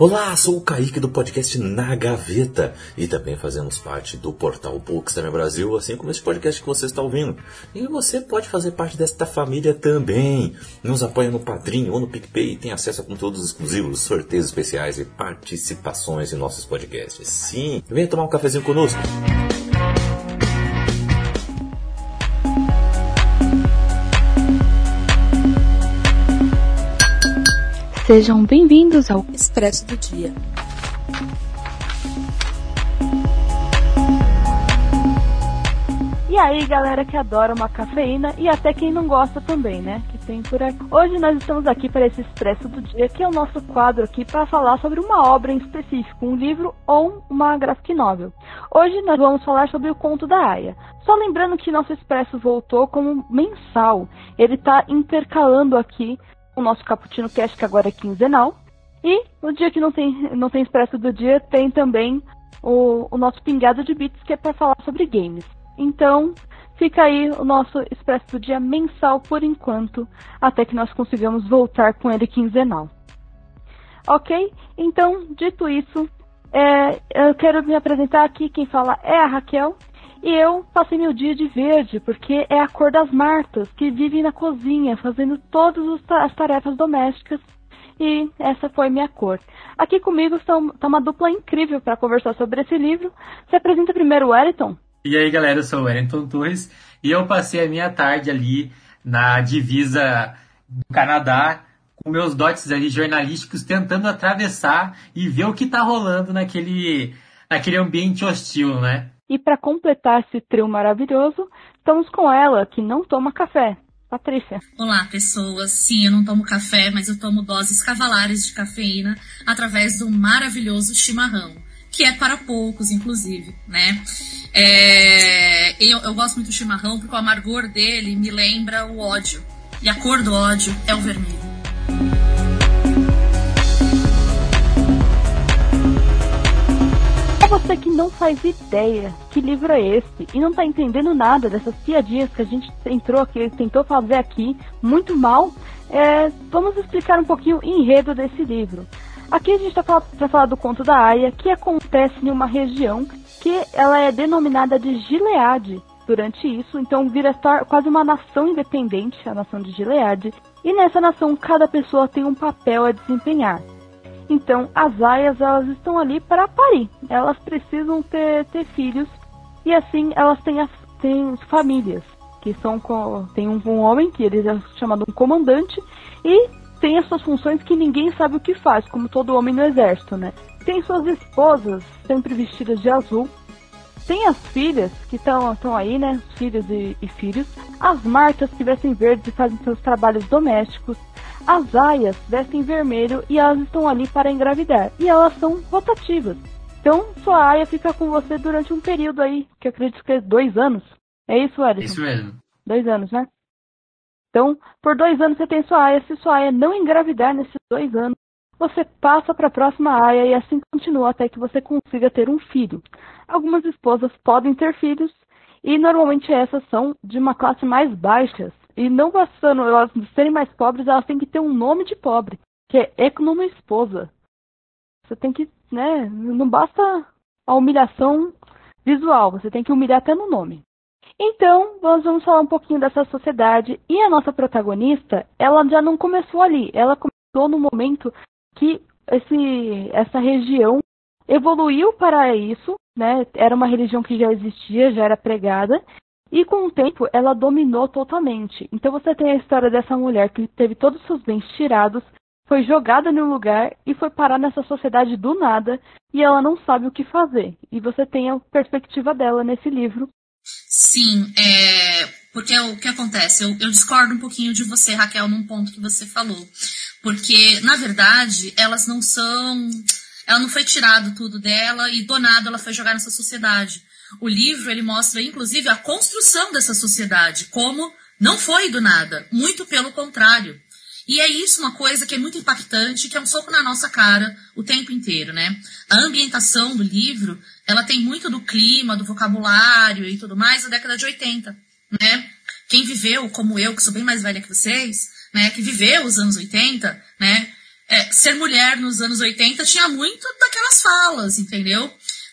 Olá, sou o Kaique do podcast Na Gaveta e também fazemos parte do portal Bookstime Brasil, assim como esse podcast que você está ouvindo. E você pode fazer parte desta família também. Nos apoia no Padrinho ou no PicPay e tem acesso a conteúdos exclusivos, sorteios especiais e participações em nossos podcasts. Sim, venha tomar um cafezinho conosco. Sejam bem-vindos ao Expresso do Dia. E aí, galera que adora uma cafeína e até quem não gosta também, né? Que tem por aqui. Hoje nós estamos aqui para esse Expresso do Dia, que é o nosso quadro aqui para falar sobre uma obra em específico, um livro ou uma graphic novel. Hoje nós vamos falar sobre o Conto da Aya. Só lembrando que nosso Expresso voltou como mensal. Ele está intercalando aqui o nosso Cappuccino Cast, que agora é quinzenal. E no dia que não tem, não tem expresso do dia, tem também o, o nosso Pingado de Bits, que é para falar sobre games. Então, fica aí o nosso expresso do dia mensal por enquanto, até que nós consigamos voltar com ele quinzenal. Ok? Então, dito isso, é, eu quero me apresentar aqui. Quem fala é a Raquel. E eu passei meu dia de verde, porque é a cor das Martas, que vivem na cozinha, fazendo todas as tarefas domésticas. E essa foi minha cor. Aqui comigo está uma dupla incrível para conversar sobre esse livro. Se apresenta primeiro Wellington. E aí, galera, eu sou o Wellington Torres e eu passei a minha tarde ali na divisa do Canadá com meus dotes ali jornalísticos tentando atravessar e ver o que está rolando naquele, naquele ambiente hostil, né? E para completar esse trio maravilhoso, estamos com ela, que não toma café. Patrícia. Olá, pessoas. Sim, eu não tomo café, mas eu tomo doses cavalares de cafeína através do maravilhoso chimarrão, que é para poucos, inclusive, né? É... Eu, eu gosto muito do chimarrão porque o amargor dele me lembra o ódio. E a cor do ódio é o vermelho. Você que não faz ideia que livro é esse e não tá entendendo nada dessas piadinhas que a gente entrou aqui, tentou fazer aqui muito mal, é, vamos explicar um pouquinho o enredo desse livro. Aqui a gente está para falar do conto da Aya, que acontece em uma região que ela é denominada de Gilead durante isso, então vira quase uma nação independente, a nação de Gilead, e nessa nação cada pessoa tem um papel a desempenhar. Então, as aias, elas estão ali para parir. Elas precisam ter, ter filhos e assim elas têm, as, têm famílias, que são tem um, um homem que ele é chamado um comandante e tem as suas funções que ninguém sabe o que faz, como todo homem no exército, né? Tem suas esposas sempre vestidas de azul. Tem as filhas que estão aí, né? Filhos e, e filhos. As martas que vestem verdes e fazem seus trabalhos domésticos. As aias vestem vermelho e elas estão ali para engravidar. E elas são rotativas. Então, sua aia fica com você durante um período aí, que eu acredito que é dois anos. É isso, Alisson? Isso mesmo. Dois anos, né? Então, por dois anos você tem sua aia. Se sua aia não engravidar nesses dois anos, você passa para a próxima aia e assim continua até que você consiga ter um filho. Algumas esposas podem ter filhos e normalmente essas são de uma classe mais baixa, e não bastando elas serem mais pobres, elas têm que ter um nome de pobre, que é esposa. Você tem que, né, não basta a humilhação visual, você tem que humilhar até no nome. Então, nós vamos falar um pouquinho dessa sociedade. E a nossa protagonista, ela já não começou ali. Ela começou no momento que esse, essa região evoluiu para isso, né? Era uma religião que já existia, já era pregada, e com o tempo, ela dominou totalmente. Então você tem a história dessa mulher que teve todos os seus bens tirados, foi jogada em um lugar e foi parar nessa sociedade do nada e ela não sabe o que fazer. E você tem a perspectiva dela nesse livro. Sim, é, porque o que acontece? Eu, eu discordo um pouquinho de você, Raquel, num ponto que você falou. Porque, na verdade, elas não são. Ela não foi tirado tudo dela e do nada ela foi jogar nessa sociedade. O livro ele mostra inclusive a construção dessa sociedade, como não foi do nada, muito pelo contrário. E é isso uma coisa que é muito impactante, que é um soco na nossa cara o tempo inteiro, né? A ambientação do livro, ela tem muito do clima, do vocabulário e tudo mais da década de 80, né? Quem viveu, como eu, que sou bem mais velha que vocês, né, que viveu os anos 80, né, é, ser mulher nos anos 80 tinha muito daquelas falas, entendeu?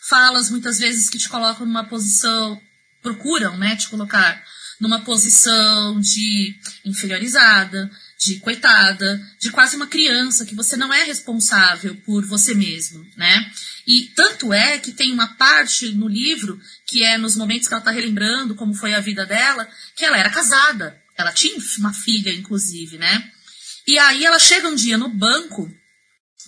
Falas muitas vezes que te colocam numa posição, procuram, né, te colocar numa posição de inferiorizada, de coitada, de quase uma criança, que você não é responsável por você mesmo, né? E tanto é que tem uma parte no livro, que é nos momentos que ela está relembrando como foi a vida dela, que ela era casada. Ela tinha uma filha, inclusive, né? E aí ela chega um dia no banco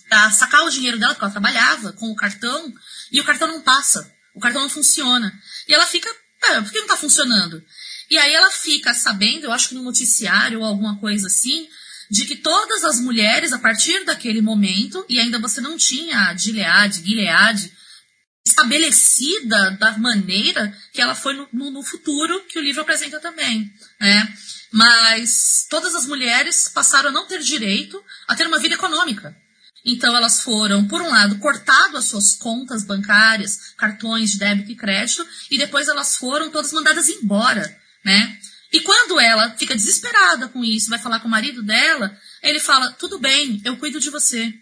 pra sacar o dinheiro dela, porque ela trabalhava com o cartão, e o cartão não passa. O cartão não funciona. E ela fica, ah, por que não tá funcionando? E aí ela fica sabendo, eu acho que no noticiário ou alguma coisa assim, de que todas as mulheres, a partir daquele momento, e ainda você não tinha a Gilead, Gilead, estabelecida da maneira que ela foi no, no, no, futuro, que o livro apresenta também, né? Mas todas as mulheres passaram a não ter direito a ter uma vida econômica. Então elas foram, por um lado, cortado as suas contas bancárias, cartões de débito e crédito, e depois elas foram todas mandadas embora, né? E quando ela fica desesperada com isso, vai falar com o marido dela, ele fala: tudo bem, eu cuido de você.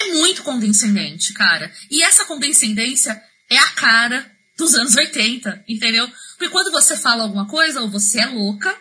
É muito condescendente, cara. E essa condescendência é a cara dos anos 80, entendeu? Porque quando você fala alguma coisa, ou você é louca,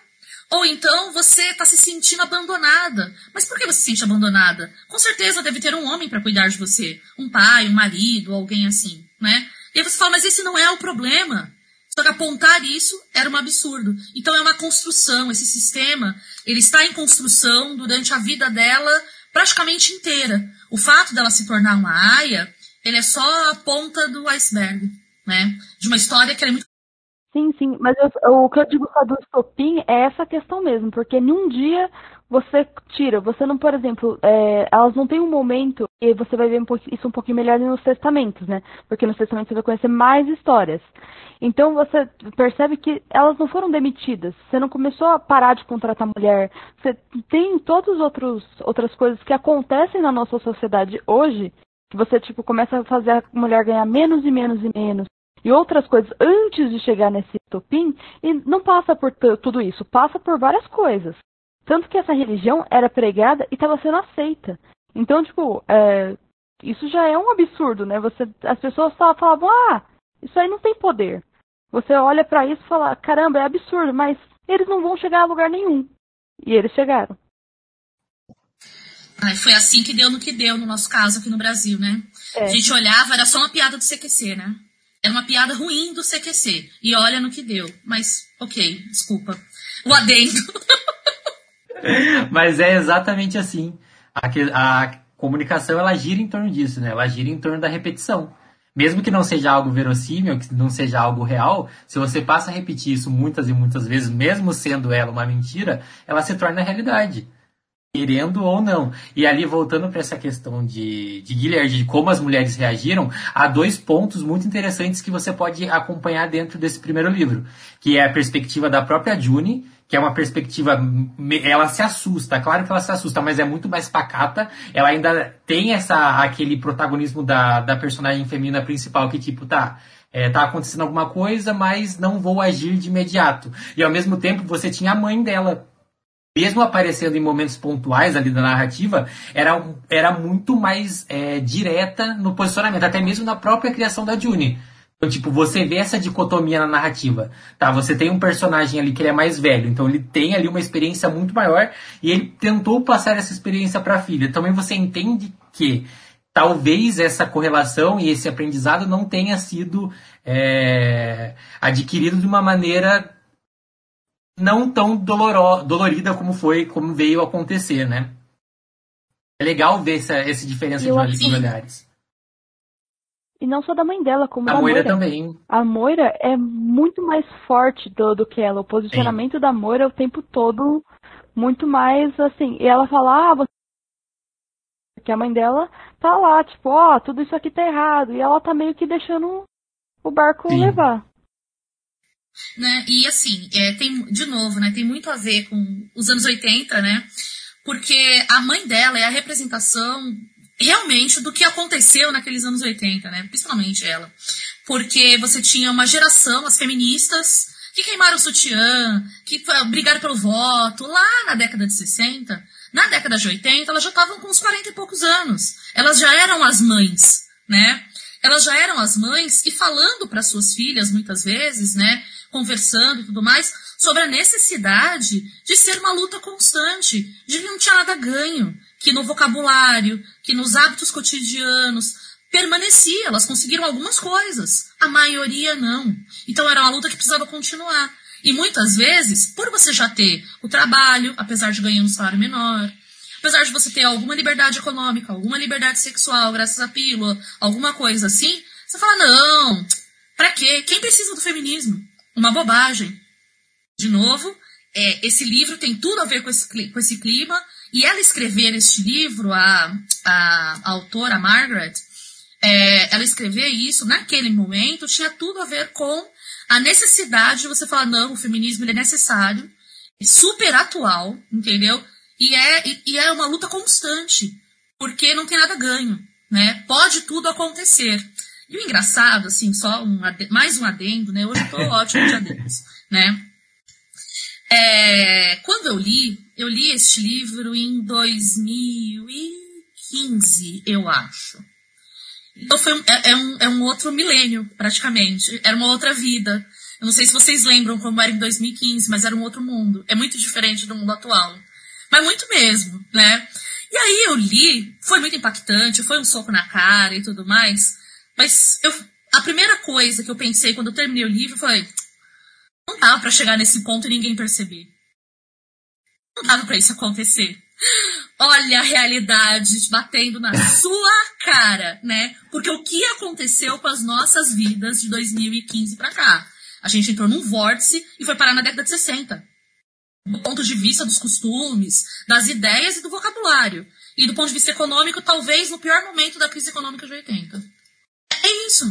ou então você está se sentindo abandonada. Mas por que você se sente abandonada? Com certeza deve ter um homem para cuidar de você. Um pai, um marido, alguém assim, né? E aí você fala, mas esse não é o problema. Só que apontar isso era um absurdo. Então é uma construção, esse sistema, ele está em construção durante a vida dela praticamente inteira. O fato dela se tornar uma aia, ele é só a ponta do iceberg, né? De uma história que é muito Sim, sim, mas eu, o que eu digo só do estopim é essa questão mesmo, porque num dia você tira, você não, por exemplo, é, elas não têm um momento, e você vai ver um isso um pouquinho melhor nos testamentos, né? Porque nos testamentos você vai conhecer mais histórias. Então você percebe que elas não foram demitidas, você não começou a parar de contratar mulher, você tem todas as outras coisas que acontecem na nossa sociedade hoje, que você tipo começa a fazer a mulher ganhar menos e menos e menos, e outras coisas antes de chegar nesse topim, e não passa por tudo isso, passa por várias coisas. Tanto que essa religião era pregada e estava sendo aceita. Então, tipo, é, isso já é um absurdo, né? Você, as pessoas só falavam, ah, isso aí não tem poder. Você olha para isso e fala, caramba, é absurdo, mas eles não vão chegar a lugar nenhum. E eles chegaram. Ai, foi assim que deu no que deu no nosso caso aqui no Brasil, né? É. A gente olhava, era só uma piada do CQC, né? Era uma piada ruim do CQC. E olha no que deu. Mas, ok, desculpa. O adendo. Mas é exatamente assim. A, a comunicação, ela gira em torno disso, né? Ela gira em torno da repetição. Mesmo que não seja algo verossímil, que não seja algo real, se você passa a repetir isso muitas e muitas vezes, mesmo sendo ela uma mentira, ela se torna realidade querendo ou não. E ali, voltando para essa questão de, de Guilherme, de como as mulheres reagiram, há dois pontos muito interessantes que você pode acompanhar dentro desse primeiro livro, que é a perspectiva da própria June, que é uma perspectiva, ela se assusta, claro que ela se assusta, mas é muito mais pacata, ela ainda tem essa aquele protagonismo da, da personagem feminina principal, que tipo, tá, é, tá acontecendo alguma coisa, mas não vou agir de imediato. E ao mesmo tempo você tinha a mãe dela, mesmo aparecendo em momentos pontuais ali da narrativa, era, era muito mais é, direta no posicionamento, até mesmo na própria criação da June. Então, tipo, você vê essa dicotomia na narrativa. Tá, você tem um personagem ali que ele é mais velho, então ele tem ali uma experiência muito maior e ele tentou passar essa experiência para a filha. Também você entende que talvez essa correlação e esse aprendizado não tenha sido é, adquirido de uma maneira não tão doloro, dolorida como foi, como veio acontecer, né? É legal ver essa, essa diferença de, de olhares. E não só da mãe dela, como a da Moira. também. A Moira é muito mais forte do, do que ela. O posicionamento Sim. da Moira o tempo todo muito mais assim. E ela fala, ah, você... que a mãe dela tá lá, tipo, ó, oh, tudo isso aqui tá errado. E ela tá meio que deixando o barco Sim. levar. Né? E assim, é, tem, de novo, né, tem muito a ver com os anos 80, né? Porque a mãe dela é a representação realmente do que aconteceu naqueles anos 80, né? Principalmente ela. Porque você tinha uma geração, as feministas, que queimaram o sutiã, que brigaram pelo voto, lá na década de 60, Na década de 80, elas já estavam com uns 40 e poucos anos. Elas já eram as mães, né? Elas já eram as mães e falando para suas filhas, muitas vezes, né? Conversando e tudo mais, sobre a necessidade de ser uma luta constante, de não tinha nada ganho, que no vocabulário, que nos hábitos cotidianos, permanecia, elas conseguiram algumas coisas, a maioria não. Então era uma luta que precisava continuar. E muitas vezes, por você já ter o trabalho, apesar de ganhar um salário menor, apesar de você ter alguma liberdade econômica, alguma liberdade sexual, graças à pílula, alguma coisa assim, você fala, não, pra quê? Quem precisa do feminismo? Uma bobagem. De novo, é, esse livro tem tudo a ver com esse, com esse clima, e ela escrever este livro, a, a, a autora Margaret, é, ela escrever isso naquele momento tinha tudo a ver com a necessidade de você falar, não, o feminismo ele é necessário, é super atual, entendeu? E é, e, e é uma luta constante, porque não tem nada ganho, né? Pode tudo acontecer. E o engraçado, assim, só um, mais um adendo, né? Hoje eu tô ótimo de adendos, né? É, quando eu li, eu li este livro em 2015, eu acho. Então foi, é, é, um, é um outro milênio, praticamente. Era uma outra vida. Eu não sei se vocês lembram como era em 2015, mas era um outro mundo. É muito diferente do mundo atual. Mas muito mesmo, né? E aí eu li, foi muito impactante, foi um soco na cara e tudo mais. Mas eu, a primeira coisa que eu pensei quando eu terminei o livro foi: não dava para chegar nesse ponto e ninguém perceber. Não dava para isso acontecer. Olha a realidade batendo na sua cara, né? Porque o que aconteceu com as nossas vidas de 2015 para cá? A gente entrou num vórtice e foi parar na década de 60. Do ponto de vista dos costumes, das ideias e do vocabulário. E do ponto de vista econômico, talvez no pior momento da crise econômica de 80. É isso.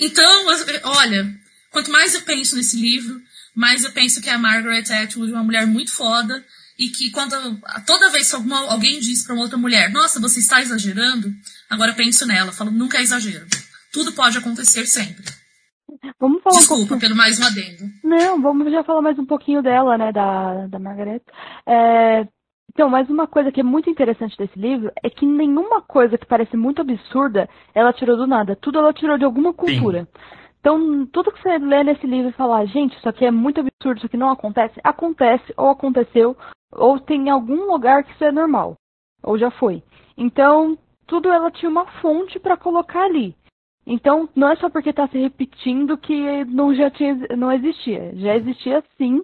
Então, olha, quanto mais eu penso nesse livro, mais eu penso que a Margaret Atwood é uma mulher muito foda e que quando toda vez que alguma, alguém diz para uma outra mulher, nossa, você está exagerando, agora eu penso nela, falo, nunca é exagero. Tudo pode acontecer sempre. Vamos falar Desculpa um pouquinho... pelo mais um adendo. Não, vamos já falar mais um pouquinho dela, né, da, da Margaret. É, então, mais uma coisa que é muito interessante desse livro é que nenhuma coisa que parece muito absurda ela tirou do nada. Tudo ela tirou de alguma cultura. Sim. Então, tudo que você lê nesse livro e falar, gente, isso aqui é muito absurdo, isso aqui não acontece, acontece, ou aconteceu, ou tem algum lugar que isso é normal, ou já foi. Então, tudo ela tinha uma fonte para colocar ali. Então, não é só porque está se repetindo que não já tinha, não existia. Já existia sim.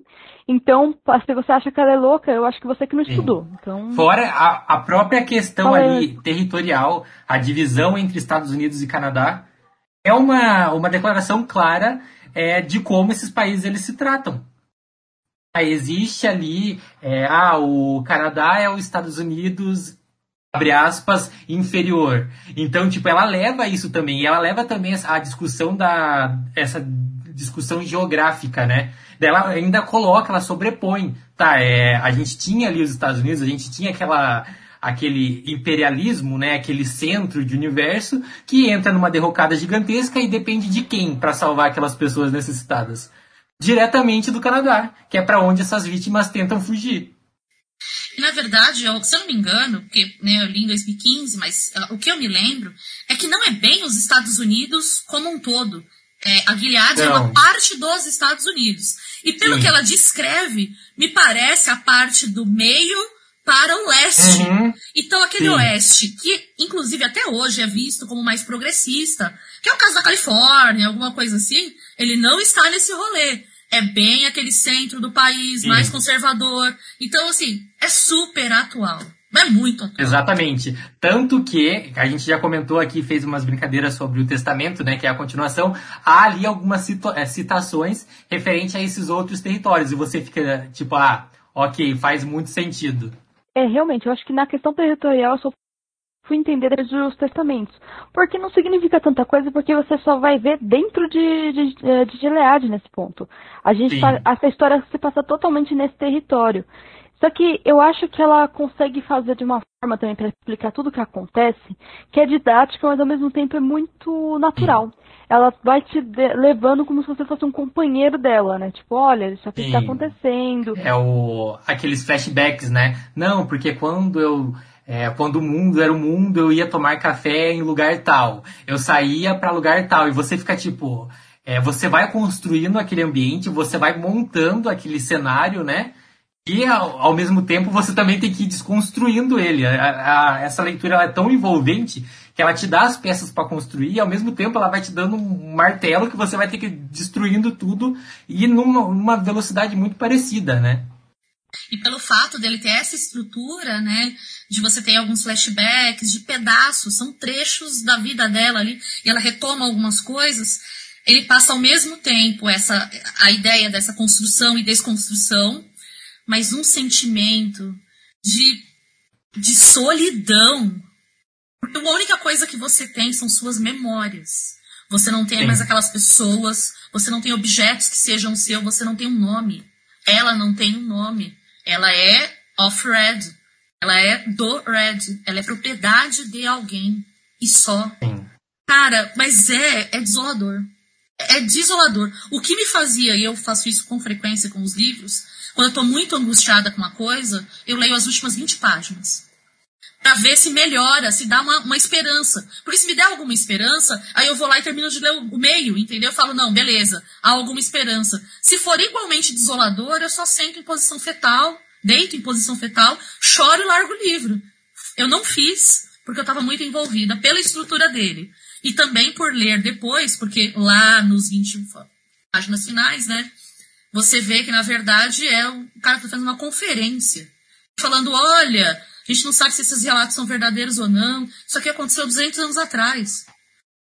Então, se você acha que ela é louca, eu acho que você que não estudou. Então... Fora a, a própria questão Fala... ali territorial, a divisão entre Estados Unidos e Canadá, é uma, uma declaração clara é, de como esses países eles se tratam. Existe ali, é, ah, o Canadá é os Estados Unidos, abre aspas, inferior. Então, tipo, ela leva isso também, e ela leva também a discussão da, essa discussão geográfica, né? Ela ainda coloca, ela sobrepõe, tá, é, a gente tinha ali os Estados Unidos, a gente tinha aquela aquele imperialismo, né, aquele centro de universo que entra numa derrocada gigantesca e depende de quem para salvar aquelas pessoas necessitadas? Diretamente do Canadá, que é para onde essas vítimas tentam fugir. E, na verdade, eu, se eu não me engano, porque né, eu li em 2015, mas uh, o que eu me lembro é que não é bem os Estados Unidos como um todo. É, a Gilead não. é uma parte dos Estados Unidos. E pelo Sim. que ela descreve, me parece a parte do meio para o leste. Uhum. Então, aquele Sim. oeste, que inclusive até hoje é visto como mais progressista, que é o caso da Califórnia, alguma coisa assim, ele não está nesse rolê. É bem aquele centro do país, Sim. mais conservador. Então, assim, é super atual. É muito atual. Exatamente. Tanto que, a gente já comentou aqui, fez umas brincadeiras sobre o Testamento, né, que é a continuação, há ali algumas eh, citações referente a esses outros territórios. E você fica tipo, ah, ok, faz muito sentido. É, realmente, eu acho que na questão territorial eu só fui entender desde os testamentos. Porque não significa tanta coisa, porque você só vai ver dentro de, de, de Gilead nesse ponto. A gente essa história se passa totalmente nesse território. Só que eu acho que ela consegue fazer de uma forma também para explicar tudo o que acontece, que é didática, mas ao mesmo tempo é muito natural. Ela vai te levando como se você fosse um companheiro dela, né? Tipo, olha, isso aqui está acontecendo. É o aqueles flashbacks, né? Não, porque quando eu é, quando o mundo era o mundo, eu ia tomar café em lugar tal. Eu saía para lugar tal. E você fica tipo. É, você vai construindo aquele ambiente, você vai montando aquele cenário, né? E ao, ao mesmo tempo você também tem que ir desconstruindo ele. A, a, essa leitura é tão envolvente que ela te dá as peças para construir e ao mesmo tempo ela vai te dando um martelo que você vai ter que ir destruindo tudo e numa, numa velocidade muito parecida, né? E pelo fato dele ter essa estrutura, né, de você ter alguns flashbacks, de pedaços, são trechos da vida dela ali, e ela retoma algumas coisas, ele passa ao mesmo tempo essa a ideia dessa construção e desconstrução, mas um sentimento de, de solidão. Porque a única coisa que você tem são suas memórias. Você não tem Sim. mais aquelas pessoas, você não tem objetos que sejam seu, você não tem um nome. Ela não tem um nome. Ela é off-red. Ela é do red. Ela é propriedade de alguém. E só. Sim. Cara, mas é, é desolador. É desolador. O que me fazia, e eu faço isso com frequência com os livros, quando eu estou muito angustiada com uma coisa, eu leio as últimas 20 páginas. Pra ver se melhora, se dá uma, uma esperança. Porque se me der alguma esperança, aí eu vou lá e termino de ler o, o meio, entendeu? Eu falo, não, beleza, há alguma esperança. Se for igualmente desolador, eu só sento em posição fetal, deito em posição fetal, choro e largo o livro. Eu não fiz, porque eu estava muito envolvida pela estrutura dele. E também por ler depois, porque lá nos 20 páginas finais, né? você vê que, na verdade, é o cara que está fazendo uma conferência, falando, olha, a gente não sabe se esses relatos são verdadeiros ou não, isso aqui aconteceu 200 anos atrás.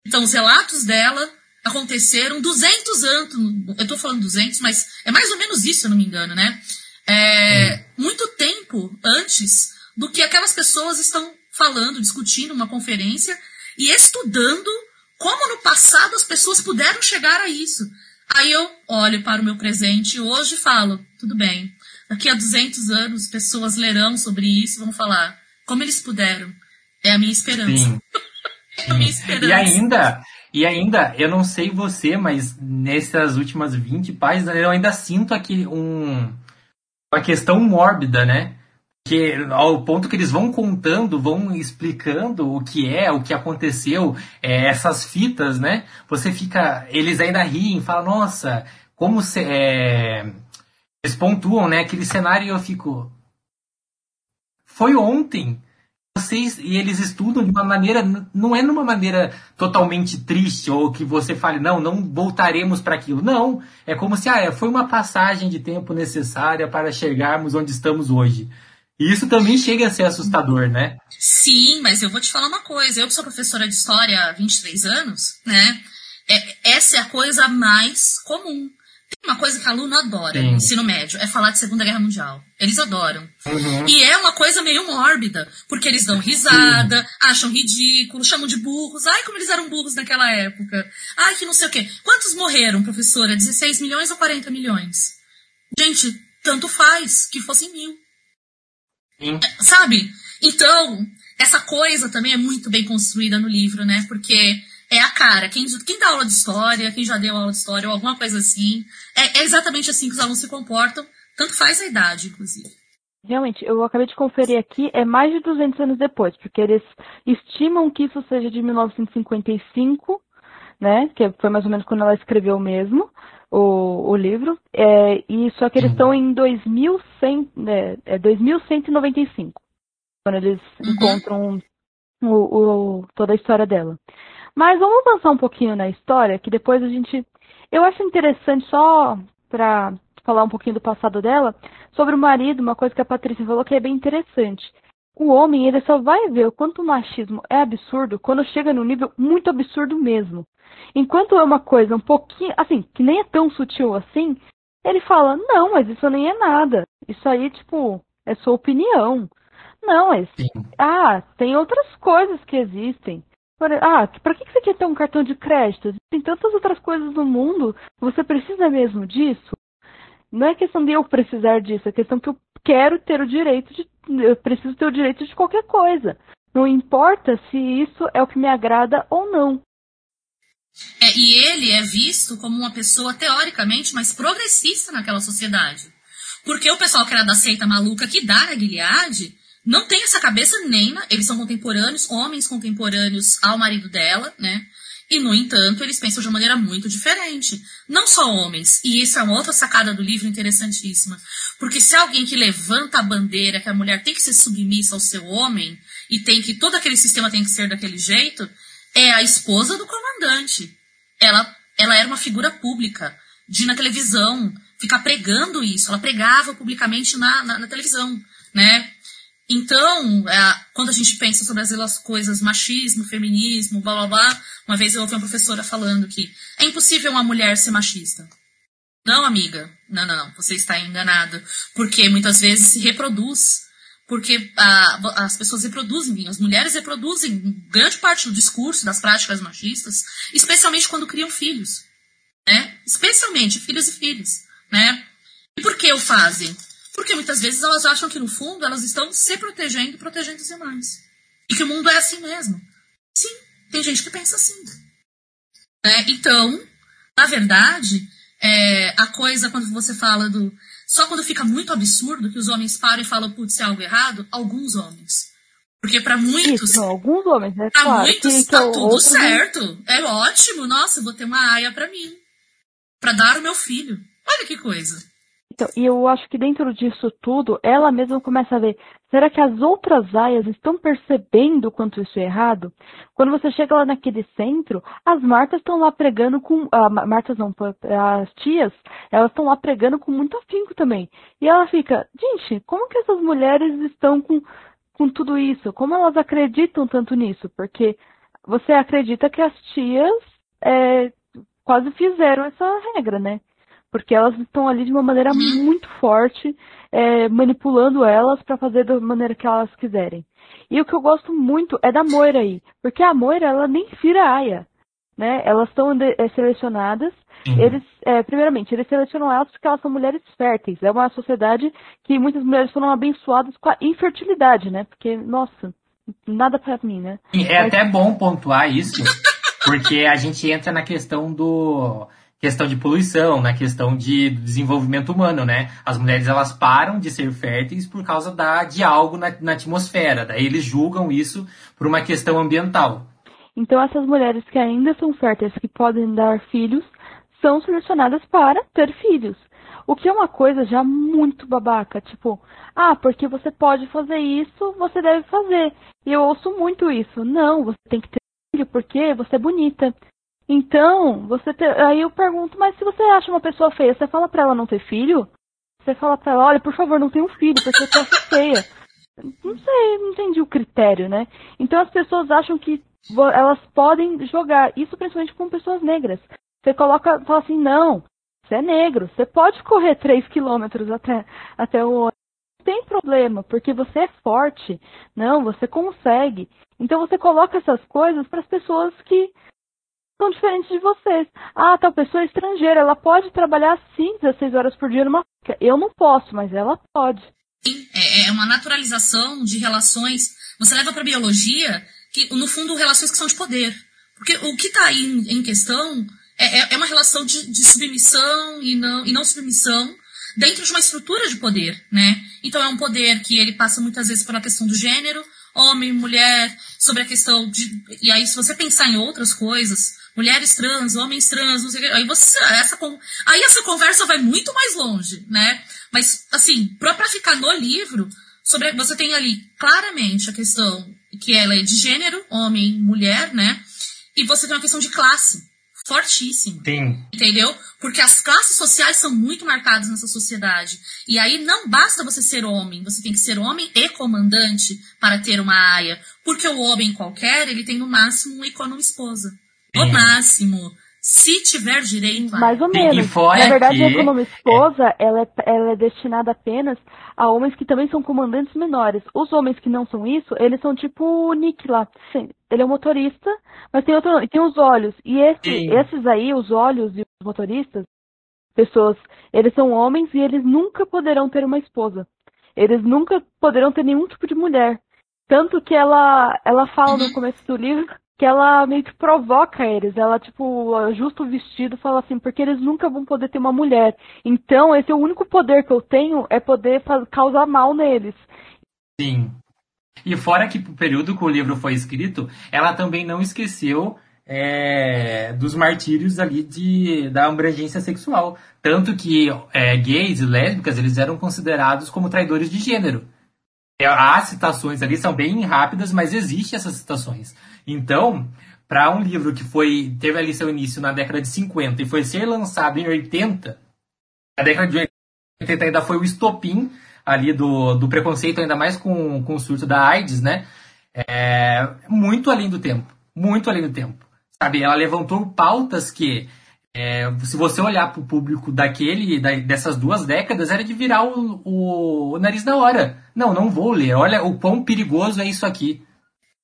Então, os relatos dela aconteceram 200 anos, eu estou falando 200, mas é mais ou menos isso, se eu não me engano, né? É, muito tempo antes do que aquelas pessoas estão falando, discutindo uma conferência e estudando como no passado as pessoas puderam chegar a isso. Aí eu olho para o meu presente hoje e falo, tudo bem, daqui a 200 anos pessoas lerão sobre isso e vão falar, como eles puderam. É a minha esperança. Sim. é a minha esperança. E ainda, e ainda, eu não sei você, mas nessas últimas 20 páginas eu ainda sinto aqui um, uma questão mórbida, né? que ao ponto que eles vão contando, vão explicando o que é, o que aconteceu, é, essas fitas, né? Você fica, eles ainda riem, falam, nossa, como se, é, eles pontuam, né? Aquele cenário e eu fico, foi ontem. Vocês e eles estudam de uma maneira, não é numa maneira totalmente triste ou que você fale, não, não voltaremos para aquilo. Não, é como se ah, foi uma passagem de tempo necessária para chegarmos onde estamos hoje. E isso também chega a ser assustador, né? Sim, mas eu vou te falar uma coisa. Eu que sou professora de história há 23 anos, né? É, essa é a coisa mais comum. Uma coisa que aluno adora no ensino médio, é falar de Segunda Guerra Mundial. Eles adoram. Uhum. E é uma coisa meio mórbida, porque eles dão risada, Sim. acham ridículo, chamam de burros. Ai, como eles eram burros naquela época. Ai, que não sei o quê. Quantos morreram, professora? 16 milhões ou 40 milhões? Gente, tanto faz que fossem mil. Sim. Sabe? Então, essa coisa também é muito bem construída no livro, né? Porque é a cara. Quem, quem dá aula de história, quem já deu aula de história ou alguma coisa assim, é, é exatamente assim que os alunos se comportam. Tanto faz a idade, inclusive. Realmente, eu acabei de conferir aqui, é mais de 200 anos depois, porque eles estimam que isso seja de 1955, né, que foi mais ou menos quando ela escreveu mesmo, o, o livro, é, e só que eles uhum. estão em 2100, né, é 2195, quando eles uhum. encontram o, o, toda a história dela. Mas vamos avançar um pouquinho na história, que depois a gente. Eu acho interessante só para falar um pouquinho do passado dela, sobre o marido, uma coisa que a Patrícia falou que é bem interessante. O homem, ele só vai ver o quanto o machismo é absurdo quando chega num nível muito absurdo mesmo. Enquanto é uma coisa um pouquinho, assim, que nem é tão sutil assim, ele fala: não, mas isso nem é nada. Isso aí, tipo, é sua opinião. Não, é. Ah, tem outras coisas que existem. Ah, pra que você quer ter um cartão de crédito? Tem tantas outras coisas no mundo. Você precisa mesmo disso? Não é questão de eu precisar disso, é questão que eu quero ter o direito de. Eu preciso ter o direito de qualquer coisa. Não importa se isso é o que me agrada ou não. É, e ele é visto como uma pessoa teoricamente mais progressista naquela sociedade. Porque o pessoal que era da seita maluca que dá na Gilead não tem essa cabeça nem na, eles são contemporâneos, homens contemporâneos ao marido dela, né? E, no entanto, eles pensam de uma maneira muito diferente. Não só homens. E isso é uma outra sacada do livro interessantíssima. Porque se alguém que levanta a bandeira que a mulher tem que ser submissa ao seu homem, e tem que todo aquele sistema tem que ser daquele jeito, é a esposa do comandante. Ela, ela era uma figura pública, de ir na televisão, ficar pregando isso. Ela pregava publicamente na, na, na televisão, né? Então, é, quando a gente pensa sobre as coisas machismo, feminismo, blá blá blá, uma vez eu ouvi uma professora falando que é impossível uma mulher ser machista. Não, amiga, não, não, você está enganada. Porque muitas vezes se reproduz. Porque a, as pessoas reproduzem, as mulheres reproduzem grande parte do discurso das práticas machistas, especialmente quando criam filhos. Né? Especialmente filhos e filhas. Né? E por que o fazem? Porque muitas vezes elas acham que, no fundo, elas estão se protegendo e protegendo os demais. E que o mundo é assim mesmo. Sim, tem gente que pensa assim. É, então, na verdade, é, a coisa, quando você fala do. Só quando fica muito absurdo que os homens param e falam, putz, é algo errado, alguns homens. Porque para muitos. Isso, alguns homens, né? Pra claro, muitos que, tá que tudo certo. É ótimo. Nossa, vou ter uma aia para mim. para dar o meu filho. Olha que coisa. Então, e eu acho que dentro disso tudo, ela mesma começa a ver, será que as outras aias estão percebendo quanto isso é errado? Quando você chega lá naquele centro, as Martas estão lá pregando com. Ah, Martas não, as tias, elas estão lá pregando com muito afinco também. E ela fica, gente, como que essas mulheres estão com, com tudo isso? Como elas acreditam tanto nisso? Porque você acredita que as tias é, quase fizeram essa regra, né? Porque elas estão ali de uma maneira muito forte, é, manipulando elas para fazer da maneira que elas quiserem. E o que eu gosto muito é da Moira aí, porque a Moira ela nem vira aia, né? Elas são é, selecionadas. Uhum. Eles, é, primeiramente, eles selecionam elas porque elas são mulheres férteis. É uma sociedade que muitas mulheres foram abençoadas com a infertilidade, né? Porque, nossa, nada para mim, né? É Mas... até bom pontuar isso, porque a gente entra na questão do questão de poluição, na questão de desenvolvimento humano, né? As mulheres elas param de ser férteis por causa da, de algo na, na atmosfera. Daí eles julgam isso por uma questão ambiental. Então essas mulheres que ainda são férteis, que podem dar filhos, são selecionadas para ter filhos. O que é uma coisa já muito babaca, tipo, ah, porque você pode fazer isso, você deve fazer. E eu ouço muito isso. Não, você tem que ter filho porque você é bonita. Então, você te... aí eu pergunto, mas se você acha uma pessoa feia, você fala para ela não ter filho? Você fala para ela, olha, por favor, não tenha um filho, porque eu tô feia. Não sei, não entendi o critério, né? Então as pessoas acham que elas podem jogar, isso principalmente com pessoas negras. Você coloca, fala assim, não, você é negro, você pode correr 3 quilômetros até, até o não tem problema, porque você é forte. Não, você consegue. Então você coloca essas coisas para as pessoas que são diferentes de vocês. Ah, tal pessoa é estrangeira, ela pode trabalhar sim 16 horas por dia numa fábrica. Eu não posso, mas ela pode. É, é uma naturalização de relações. Você leva para biologia que, no fundo, relações que são de poder. Porque o que está aí em, em questão é, é, é, uma relação de, de submissão e não, e não submissão dentro de uma estrutura de poder, né? Então é um poder que ele passa muitas vezes pela questão do gênero, homem, mulher, sobre a questão de. E aí, se você pensar em outras coisas, mulheres trans, homens trans, não sei o que, aí você. Essa, aí essa conversa vai muito mais longe, né? Mas, assim, pra, pra ficar no livro, sobre, você tem ali claramente a questão que ela é de gênero, homem, mulher, né? E você tem uma questão de classe fortíssima. Sim. Entendeu? Porque as classes sociais são muito marcadas nessa sociedade. E aí não basta você ser homem, você tem que ser homem e comandante para ter uma aia. Porque o homem qualquer, ele tem no máximo um e esposa. No máximo. Se tiver direito a... Mais ou menos. Na verdade, que... a economa esposa, é... Ela, é, ela é destinada apenas a homens que também são comandantes menores. Os homens que não são isso, eles são tipo o Nick lá. Sim, ele é um motorista, mas tem outro, tem os olhos. E esse, esses aí, os olhos e os motoristas, pessoas, eles são homens e eles nunca poderão ter uma esposa. Eles nunca poderão ter nenhum tipo de mulher. Tanto que ela, ela fala no começo do livro que ela meio que provoca eles. Ela, tipo, ajusta o vestido fala assim, porque eles nunca vão poder ter uma mulher. Então, esse é o único poder que eu tenho, é poder causar mal neles. Sim. E fora que o período que o livro foi escrito, ela também não esqueceu é, dos martírios ali de, da abrangência sexual. Tanto que é, gays e lésbicas, eles eram considerados como traidores de gênero. É, as citações ali são bem rápidas, mas existem essas citações. Então, para um livro que foi teve ali seu início na década de 50 e foi ser lançado em 80, a década de 80 ainda foi o estopim ali do, do preconceito, ainda mais com, com o surto da AIDS, né? É, muito além do tempo. Muito além do tempo. Sabe, ela levantou pautas que, é, se você olhar para o público daquele, da, dessas duas décadas, era de virar o, o, o, nariz da hora. Não, não vou ler. Olha o quão perigoso é isso aqui.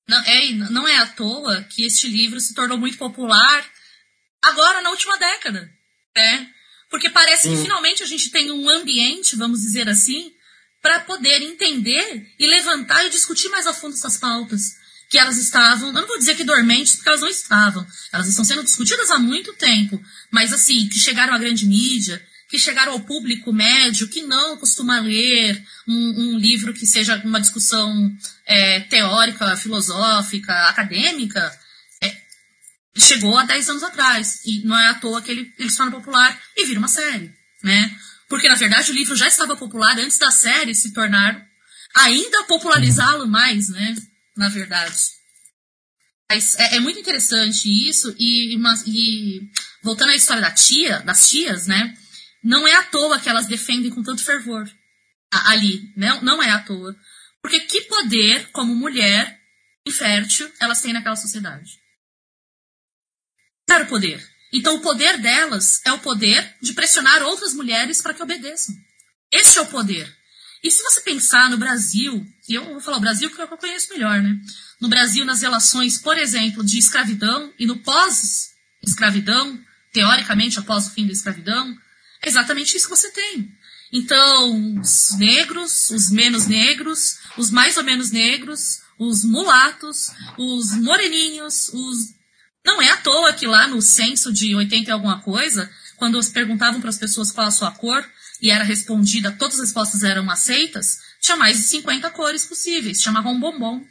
Não é, não é à toa que este livro se tornou muito popular agora, na última década. Né? Porque parece que finalmente a gente tem um ambiente, vamos dizer assim, para poder entender e levantar e discutir mais a fundo essas pautas que elas estavam, eu não vou dizer que dormentes, porque elas não estavam. Elas estão sendo discutidas há muito tempo, mas assim, que chegaram à grande mídia, que chegaram ao público médio que não costuma ler um, um livro que seja uma discussão é, teórica, filosófica, acadêmica, é, chegou há 10 anos atrás. E não é à toa que ele, ele se torna popular e vira uma série, né? Porque, na verdade, o livro já estava popular antes da série se tornar ainda popularizá-lo mais, né? Na verdade. Mas é, é muito interessante isso, e, e, voltando à história da tia, das tias, né? Não é à toa que elas defendem com tanto fervor ali, né? Não é à toa. Porque que poder, como mulher infértil, elas têm naquela sociedade? Quero poder. Então, o poder delas é o poder de pressionar outras mulheres para que obedeçam. Esse é o poder. E se você pensar no Brasil, e eu vou falar o Brasil porque é o que eu conheço melhor, né? No Brasil, nas relações, por exemplo, de escravidão e no pós-escravidão, teoricamente após o fim da escravidão, é exatamente isso que você tem. Então, os negros, os menos negros, os mais ou menos negros, os mulatos, os moreninhos, os não é à toa que lá no censo de 80 e alguma coisa, quando perguntavam para as pessoas qual a sua cor e era respondida, todas as respostas eram aceitas, tinha mais de 50 cores possíveis, chamavam bombom.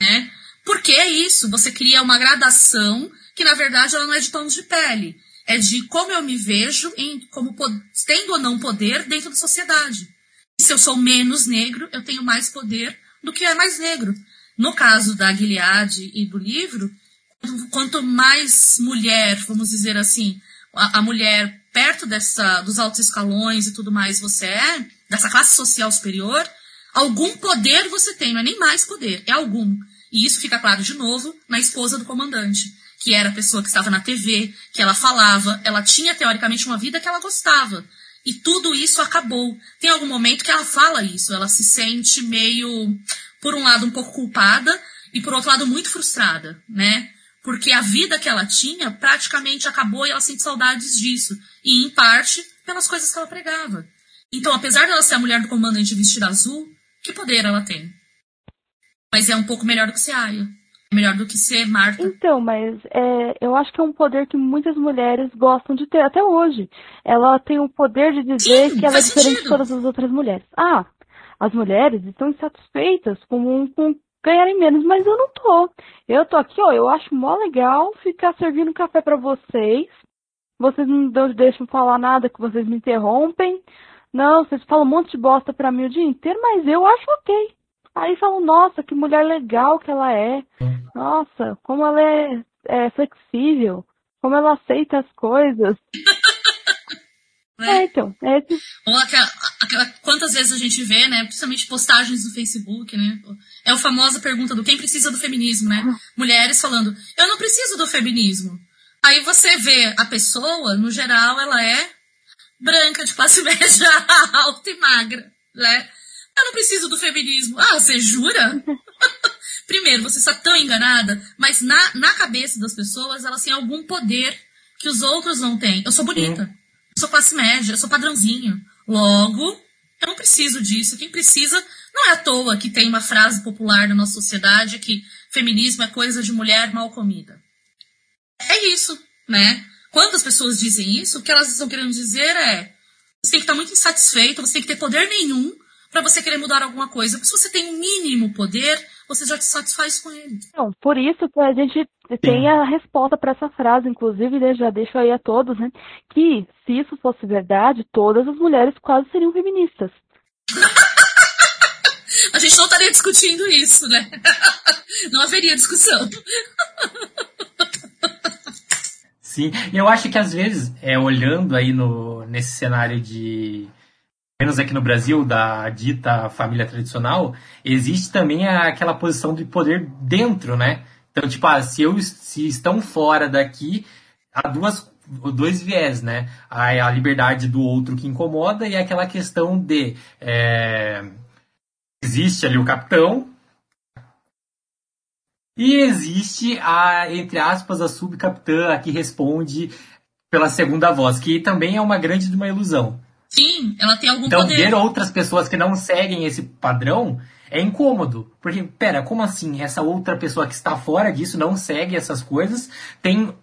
Né? Por que isso? Você cria uma gradação que, na verdade, ela não é de tons de pele. É de como eu me vejo em, como tendo ou não poder dentro da sociedade. Se eu sou menos negro, eu tenho mais poder do que é mais negro. No caso da Gilead e do livro, quanto mais mulher, vamos dizer assim, a, a, mulher perto dessa, dos altos escalões e tudo mais você é, dessa classe social superior, algum poder você tem, não é nem mais poder, é algum. E isso fica claro de novo na esposa do comandante, que era a pessoa que estava na TV, que ela falava, ela tinha teoricamente uma vida que ela gostava. E tudo isso acabou. Tem algum momento que ela fala isso, ela se sente meio, por um lado, um pouco culpada e por outro lado, muito frustrada, né? porque a vida que ela tinha praticamente acabou e ela sente saudades disso. E, em parte, pelas coisas que ela pregava. Então, apesar dela ser a mulher do comandante vestida azul, que poder ela tem? Mas é um pouco melhor do que. É melhor do que ser Marta. Então, mas é, eu acho que é um poder que muitas mulheres gostam de ter até hoje. Ela tem o poder de dizer Sim, que ela é diferente sentido. de todas as outras mulheres. Ah, as mulheres estão insatisfeitas com, com ganharem menos, mas eu não tô. Eu tô aqui, ó, eu acho mó legal ficar servindo café para vocês. Vocês não deixam falar nada que vocês me interrompem. Não, vocês falam um monte de bosta pra mim o dia inteiro, mas eu acho ok. Aí falam, nossa, que mulher legal que ela é. Nossa, como ela é, é flexível. Como ela aceita as coisas. Né? É, então. É... Aquela, quantas vezes a gente vê, né? Principalmente postagens no Facebook, né? É a famosa pergunta do quem precisa do feminismo, né? Mulheres falando, eu não preciso do feminismo. Aí você vê a pessoa, no geral, ela é branca, de classe média, alta e magra, né? Eu não preciso do feminismo. Ah, você jura? Primeiro, você está tão enganada, mas na, na cabeça das pessoas, elas têm algum poder que os outros não têm. Eu sou bonita. Eu sou classe média, eu sou padrãozinho. Logo, Eu não preciso disso. Quem precisa não é à toa que tem uma frase popular na nossa sociedade que feminismo é coisa de mulher mal comida. É isso, né? Quando as pessoas dizem isso, o que elas estão querendo dizer é você tem que estar muito insatisfeito, você tem que ter poder nenhum para você querer mudar alguma coisa. Porque se você tem um mínimo poder, você já te satisfaz com ele. Não, por isso que a gente tem a resposta para essa frase, inclusive, né, já deixo aí a todos, né, que se isso fosse verdade, todas as mulheres quase seriam feministas. a gente não estaria discutindo isso, né? Não haveria discussão. Sim, eu acho que às vezes, é, olhando aí no, nesse cenário de, menos aqui no Brasil, da dita família tradicional, existe também aquela posição de poder dentro, né? Então, tipo, ah, se, eu, se estão fora daqui, há duas, dois viés, né? A, a liberdade do outro que incomoda e aquela questão de... É, existe ali o capitão, e existe a, entre aspas, a subcapitã que responde pela segunda voz, que também é uma grande de uma ilusão. Sim, ela tem algum então, poder. Então, ver outras pessoas que não seguem esse padrão é incômodo. Porque, pera, como assim? Essa outra pessoa que está fora disso, não segue essas coisas, tem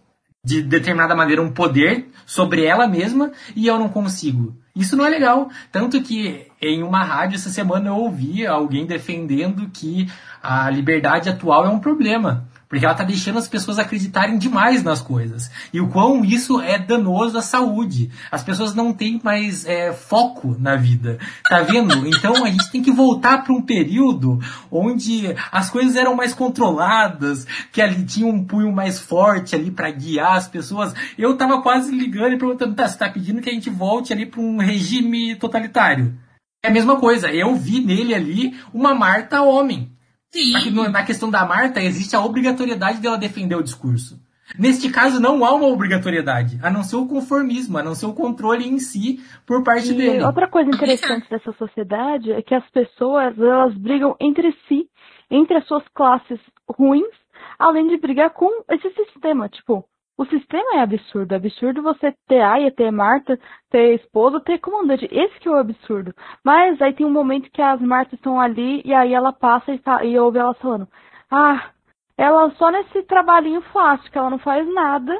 de determinada maneira um poder sobre ela mesma e eu não consigo. Isso não é legal. Tanto que em uma rádio essa semana eu ouvi alguém defendendo que a liberdade atual é um problema. Porque ela está deixando as pessoas acreditarem demais nas coisas. E o quão isso é danoso à saúde. As pessoas não têm mais é, foco na vida. Tá vendo? Então a gente tem que voltar para um período onde as coisas eram mais controladas, que ali tinha um punho mais forte ali para guiar as pessoas. Eu tava quase ligando e perguntando, tá, você tá pedindo que a gente volte ali para um regime totalitário? É a mesma coisa. Eu vi nele ali uma Marta homem Sim. Na questão da Marta, existe a obrigatoriedade dela defender o discurso. Neste caso, não há uma obrigatoriedade, a não ser o conformismo, a não ser o controle em si por parte e dele. Outra coisa interessante dessa sociedade é que as pessoas elas brigam entre si, entre as suas classes ruins, além de brigar com esse sistema. Tipo, o sistema é absurdo. É absurdo você ter Aya, ter Marta, ter esposa, ter comandante. Esse que é o absurdo. Mas aí tem um momento que as Martas estão ali e aí ela passa e, tá, e ouve ela falando: Ah, ela só nesse trabalhinho fácil, que ela não faz nada,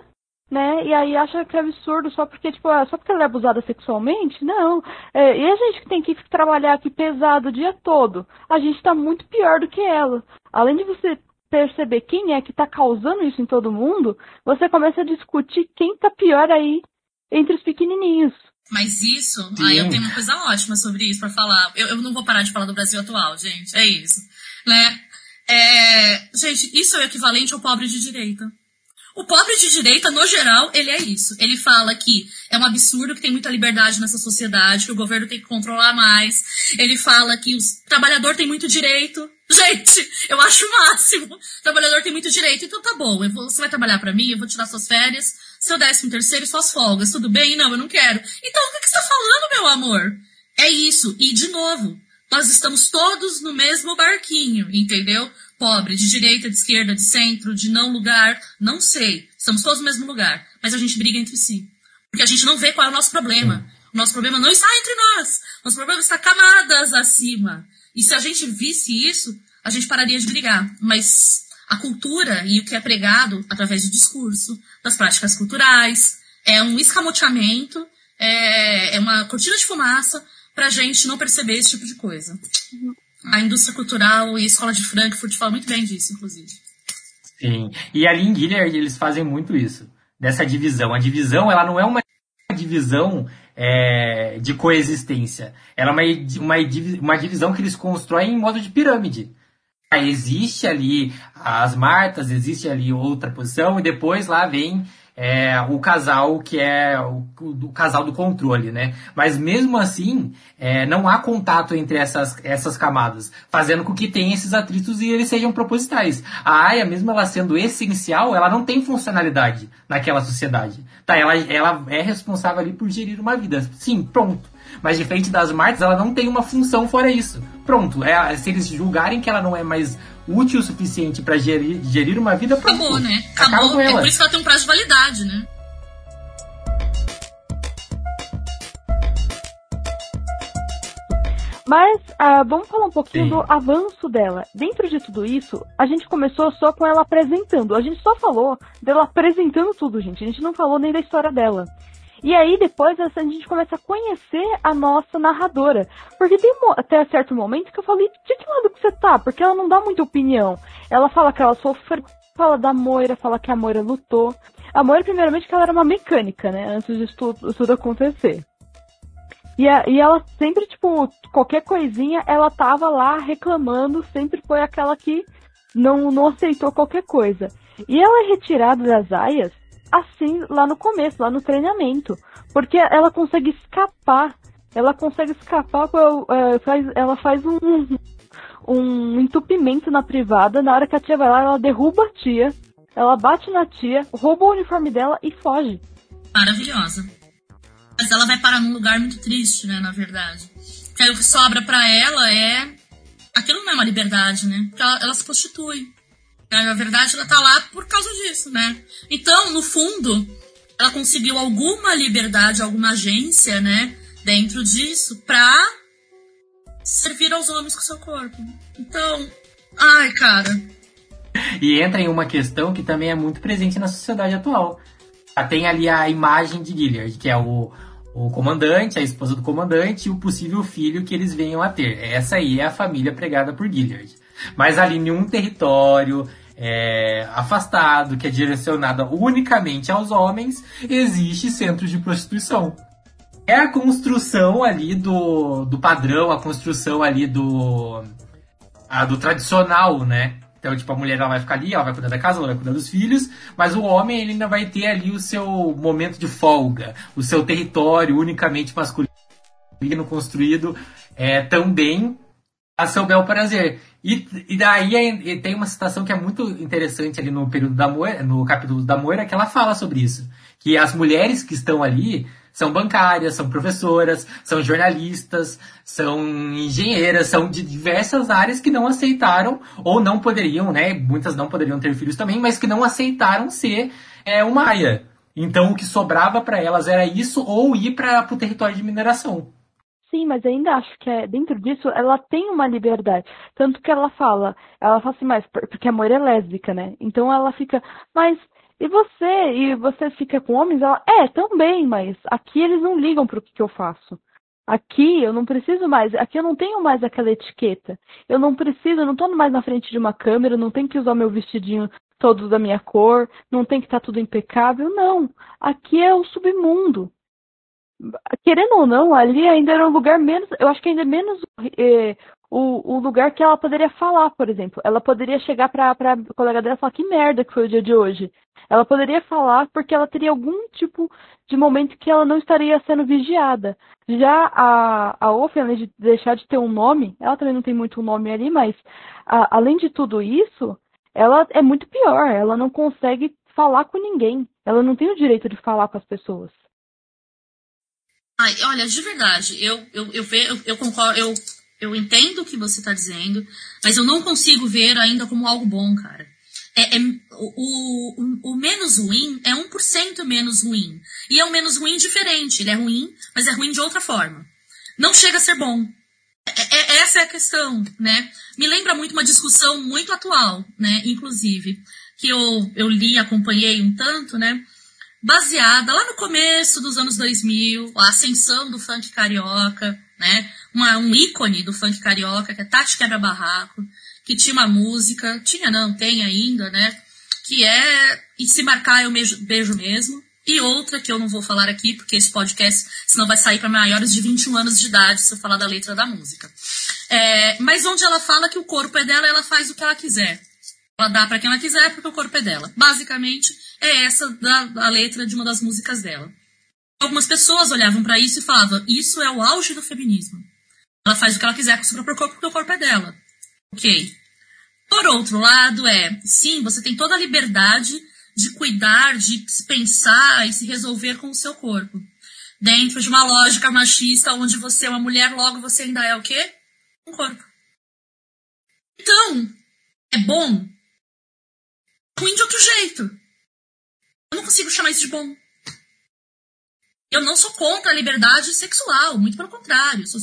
né? E aí acha que é absurdo só porque, tipo, é só porque ela é abusada sexualmente? Não. É, e a gente que tem que trabalhar aqui pesado o dia todo, a gente tá muito pior do que ela. Além de você perceber quem é que está causando isso em todo mundo, você começa a discutir quem está pior aí entre os pequenininhos. Mas isso, Sim. aí eu tenho uma coisa ótima sobre isso para falar. Eu, eu, não vou parar de falar do Brasil atual, gente. É isso, né? É, gente, isso é o equivalente ao pobre de direita. O pobre de direita, no geral, ele é isso. Ele fala que é um absurdo que tem muita liberdade nessa sociedade, que o governo tem que controlar mais. Ele fala que o trabalhador tem muito direito. Gente, eu acho o máximo. O trabalhador tem muito direito. Então tá bom, vou, você vai trabalhar para mim, eu vou tirar suas férias, seu décimo terceiro e suas folgas. Tudo bem? Não, eu não quero. Então o que, que você tá falando, meu amor? É isso. E, de novo, nós estamos todos no mesmo barquinho, entendeu? pobre, de direita, de esquerda, de centro, de não lugar, não sei. Estamos todos no mesmo lugar, mas a gente briga entre si. Porque a gente não vê qual é o nosso problema. O nosso problema não está entre nós. O nosso problema está camadas acima. E se a gente visse isso, a gente pararia de brigar. Mas a cultura e o que é pregado através do discurso, das práticas culturais, é um escamoteamento, é, é uma cortina de fumaça para a gente não perceber esse tipo de coisa. A indústria cultural e a escola de Frankfurt falam muito bem disso, inclusive. Sim. E ali em Gilead eles fazem muito isso. Dessa divisão. A divisão, ela não é uma divisão é, de coexistência. Ela é uma, uma, uma divisão que eles constroem em modo de pirâmide. Existe ali as Martas, existe ali outra posição, e depois lá vem é, o casal que é o, o, casal do controle, né? Mas mesmo assim, é, não há contato entre essas, essas camadas, fazendo com que tenha esses atritos e eles sejam propositais. A AIA, mesmo ela sendo essencial, ela não tem funcionalidade naquela sociedade. Tá, ela, ela é responsável ali por gerir uma vida. Sim, pronto. Mas diferente das marcas, ela não tem uma função fora isso. Pronto, é, se eles julgarem que ela não é mais útil o suficiente para gerir, gerir uma vida, pronto. Acabou, né? Acabou. É por isso que ela tem um prazo de validade, né? Mas uh, vamos falar um pouquinho Sim. do avanço dela. Dentro de tudo isso, a gente começou só com ela apresentando. A gente só falou dela apresentando tudo, gente. A gente não falou nem da história dela. E aí depois a gente começa a conhecer a nossa narradora. Porque tem até certo momento que eu falei, de que lado que você tá? Porque ela não dá muita opinião. Ela fala que ela sofreu, fala da Moira, fala que a Moira lutou. A Moira, primeiramente, que ela era uma mecânica, né? Antes de tudo, tudo acontecer. E, a, e ela sempre, tipo, qualquer coisinha, ela tava lá reclamando, sempre foi aquela que não, não aceitou qualquer coisa. E ela é retirada das aias assim lá no começo, lá no treinamento. Porque ela consegue escapar. Ela consegue escapar, é, ela faz um, um entupimento na privada. Na hora que a tia vai lá, ela derruba a tia. Ela bate na tia, rouba o uniforme dela e foge. Maravilhosa. Mas ela vai parar num lugar muito triste, né, na verdade. Porque aí o que sobra para ela é. Aquilo não é uma liberdade, né? Porque ela, ela se prostitui. Na verdade, ela tá lá por causa disso, né? Então, no fundo, ela conseguiu alguma liberdade, alguma agência, né? Dentro disso, pra servir aos homens com seu corpo. Então, ai, cara. E entra em uma questão que também é muito presente na sociedade atual. Tem ali a imagem de Gilliard, que é o, o comandante, a esposa do comandante e o possível filho que eles venham a ter. Essa aí é a família pregada por Gilliard. Mas ali em um território, é, afastado, que é direcionada unicamente aos homens, existe centros de prostituição. É a construção ali do, do padrão, a construção ali do, a, do tradicional, né? Então, tipo, a mulher ela vai ficar ali, ela vai cuidar da casa, ela vai cuidar dos filhos, mas o homem ele ainda vai ter ali o seu momento de folga, o seu território unicamente masculino construído é, também a seu bel prazer. E, e daí e tem uma citação que é muito interessante ali no período da Moira, no capítulo da Moira, que ela fala sobre isso. Que as mulheres que estão ali são bancárias, são professoras, são jornalistas, são engenheiras, são de diversas áreas que não aceitaram, ou não poderiam, né? Muitas não poderiam ter filhos também, mas que não aceitaram ser é, uma aia. Então o que sobrava para elas era isso ou ir para o território de mineração. Sim, mas ainda acho que é, dentro disso ela tem uma liberdade. Tanto que ela fala, ela fala assim, mas porque a Moira é lésbica, né? Então ela fica, mas e você? E você fica com homens? Ela, é, também, mas aqui eles não ligam pro que, que eu faço. Aqui eu não preciso mais, aqui eu não tenho mais aquela etiqueta. Eu não preciso, eu não tô mais na frente de uma câmera, não tenho que usar meu vestidinho todo da minha cor, não tem que estar tá tudo impecável, não. Aqui é o submundo querendo ou não, ali ainda era um lugar menos, eu acho que ainda é menos é, o, o lugar que ela poderia falar, por exemplo. Ela poderia chegar pra, pra colega dela e falar que merda que foi o dia de hoje. Ela poderia falar porque ela teria algum tipo de momento que ela não estaria sendo vigiada. Já a, a além de deixar de ter um nome, ela também não tem muito nome ali, mas a, além de tudo isso, ela é muito pior. Ela não consegue falar com ninguém. Ela não tem o direito de falar com as pessoas. Ai, olha, de verdade, eu, eu, eu, eu, eu concordo, eu, eu entendo o que você está dizendo, mas eu não consigo ver ainda como algo bom, cara. É, é o, o, o, menos ruim é 1% menos ruim. E é um menos ruim diferente. Ele é ruim, mas é ruim de outra forma. Não chega a ser bom. É, é, essa é a questão, né? Me lembra muito uma discussão muito atual, né? Inclusive, que eu, eu li, acompanhei um tanto, né? Baseada lá no começo dos anos 2000, a ascensão do funk carioca, né? Uma, um ícone do funk carioca, que é Tati Quebra Barraco, que tinha uma música, tinha não, tem ainda, né? Que é E Se Marcar Eu Beijo Mesmo. E outra que eu não vou falar aqui, porque esse podcast senão vai sair para maiores de 21 anos de idade se eu falar da letra da música. É, mas onde ela fala que o corpo é dela, ela faz o que ela quiser. Ela dá para quem ela quiser porque o corpo é dela. Basicamente, é essa da, a letra de uma das músicas dela. Algumas pessoas olhavam para isso e falavam: Isso é o auge do feminismo. Ela faz o que ela quiser com o seu próprio corpo porque o corpo é dela. Ok. Por outro lado, é: sim, você tem toda a liberdade de cuidar, de se pensar e se resolver com o seu corpo. Dentro de uma lógica machista onde você é uma mulher, logo você ainda é o quê? Um corpo. Então, é bom ruim de outro jeito. Eu não consigo chamar isso de bom. Eu não sou contra a liberdade sexual, muito pelo contrário. Sou,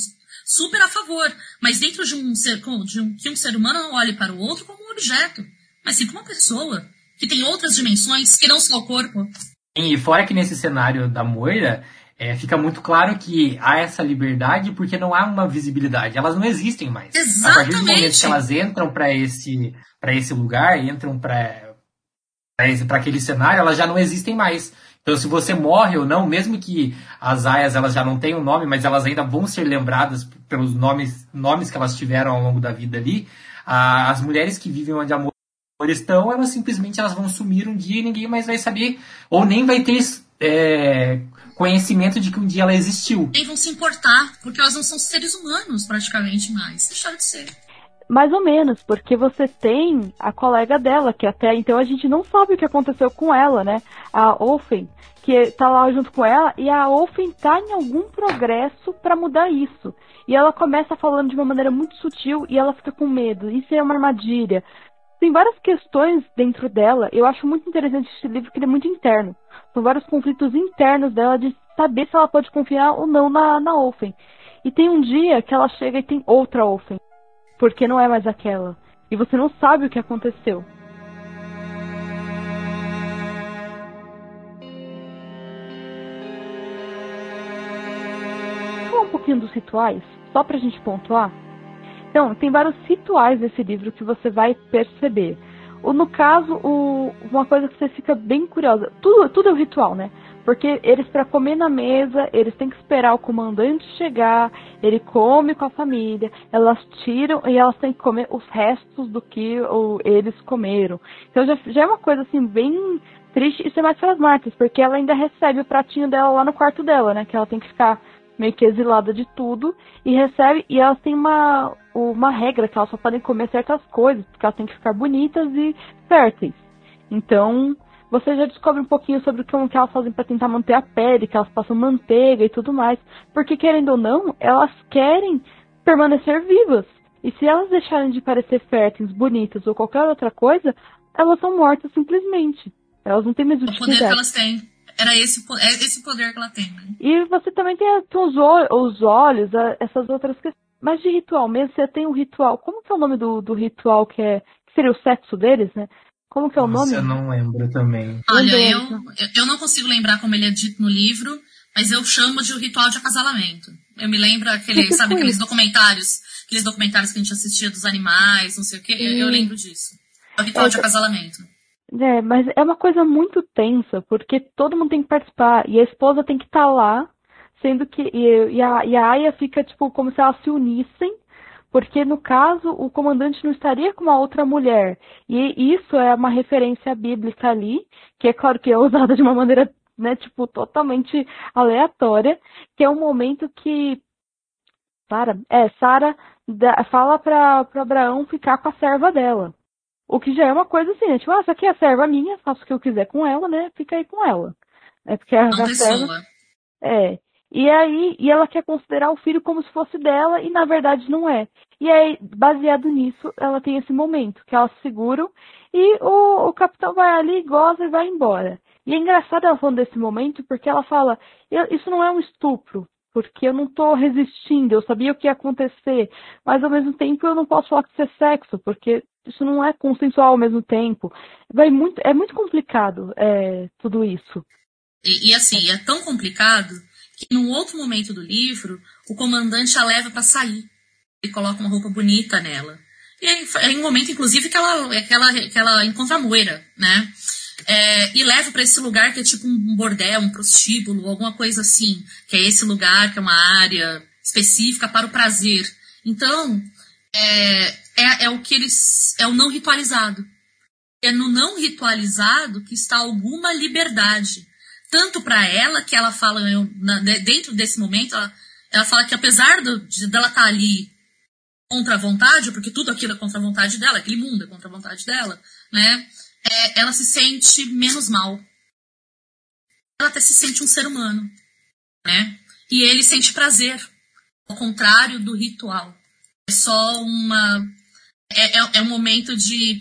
super a favor, mas dentro de um ser, de um, que um ser humano não olhe para o outro como um objeto, mas sim como uma pessoa, que tem outras dimensões que não só o corpo. E fora que nesse cenário da Moira, é, fica muito claro que há essa liberdade porque não há uma visibilidade. Elas não existem mais. Exatamente. A partir do momento que elas entram para esse, esse lugar, entram para aquele cenário, elas já não existem mais. Então, se você morre ou não, mesmo que as aias elas já não tenham nome, mas elas ainda vão ser lembradas pelos nomes, nomes que elas tiveram ao longo da vida ali, as mulheres que vivem onde a amor estão, elas simplesmente elas vão sumir um dia e ninguém mais vai saber, ou nem vai ter é, conhecimento de que um dia ela existiu. Nem vão se importar, porque elas não são seres humanos praticamente mais. Deixaram de ser. Mais ou menos, porque você tem a colega dela, que até então a gente não sabe o que aconteceu com ela, né? A Ofen, que tá lá junto com ela, e a Ofen tá em algum progresso para mudar isso. E ela começa falando de uma maneira muito sutil e ela fica com medo. Isso é uma armadilha. Tem várias questões dentro dela. Eu acho muito interessante esse livro, que ele é muito interno. São vários conflitos internos dela de saber se ela pode confiar ou não na, na. E tem um dia que ela chega e tem outra Ofen. Porque não é mais aquela. E você não sabe o que aconteceu. Falar um pouquinho dos rituais, só pra gente pontuar. Então, tem vários rituais nesse livro que você vai perceber. No caso, uma coisa que você fica bem curiosa, tudo, tudo é um ritual, né? Porque eles, para comer na mesa, eles têm que esperar o comandante chegar, ele come com a família, elas tiram e elas têm que comer os restos do que o, eles comeram. Então já, já é uma coisa assim, bem triste. Isso é mais para as Martas, porque ela ainda recebe o pratinho dela lá no quarto dela, né? Que ela tem que ficar meio que exilada de tudo e recebe e elas têm uma uma regra que elas só podem comer certas coisas porque elas têm que ficar bonitas e férteis. Então você já descobre um pouquinho sobre como que elas fazem para tentar manter a pele, que elas passam manteiga e tudo mais, porque querendo ou não elas querem permanecer vivas. E se elas deixarem de parecer férteis, bonitas ou qualquer outra coisa, elas são mortas simplesmente. Elas não têm mais utilidade. O poder que elas têm era esse, é esse poder que ela tem, né? E você também tem os, os olhos, essas outras questões. Mas de ritual mesmo, você tem um ritual. Como que é o nome do, do ritual que é. Que seria o sexo deles, né? Como que é o Nossa, nome? Eu não lembro também. Olha, eu, eu não consigo lembrar como ele é dito no livro, mas eu chamo de o ritual de acasalamento. Eu me lembro aquele, sabe, aqueles documentários, aqueles documentários que a gente assistia dos animais, não sei o quê. Eu, eu lembro disso. É o ritual é, de acasalamento. É, mas é uma coisa muito tensa, porque todo mundo tem que participar e a esposa tem que estar tá lá, sendo que. E, e, a, e a Aya fica, tipo, como se elas se unissem, porque no caso o comandante não estaria com uma outra mulher. E isso é uma referência bíblica ali, que é claro que é usada de uma maneira, né, tipo, totalmente aleatória, que é um momento que. Sara, é, Sara fala para Abraão ficar com a serva dela. O que já é uma coisa assim, né? Tipo, ah, essa aqui é a serva minha, faço o que eu quiser com ela, né? Fica aí com ela. É porque a, a serva. É. E aí, e ela quer considerar o filho como se fosse dela, e na verdade não é. E aí, baseado nisso, ela tem esse momento, que elas seguram, e o, o capitão vai ali, goza e vai embora. E é engraçado ela falando desse momento, porque ela fala, isso não é um estupro, porque eu não estou resistindo, eu sabia o que ia acontecer, mas ao mesmo tempo eu não posso falar que isso é sexo, porque isso não é consensual ao mesmo tempo. Vai muito, é muito complicado é, tudo isso. E, e, assim, é tão complicado que num outro momento do livro, o comandante a leva para sair. e coloca uma roupa bonita nela. E é um momento, inclusive, que ela, que ela, que ela encontra a moira, né? É, e leva para esse lugar que é tipo um bordel, um prostíbulo, alguma coisa assim. Que é esse lugar que é uma área específica para o prazer. Então, é, é, é o que eles. É o não ritualizado. É no não ritualizado que está alguma liberdade. Tanto para ela, que ela fala, eu, na, dentro desse momento, ela, ela fala que apesar do, de, dela estar tá ali contra a vontade, porque tudo aquilo é contra a vontade dela, aquele mundo é contra a vontade dela, né? É, ela se sente menos mal. Ela até se sente um ser humano, né? E ele sente prazer, ao contrário do ritual. É só uma é, é, é um momento de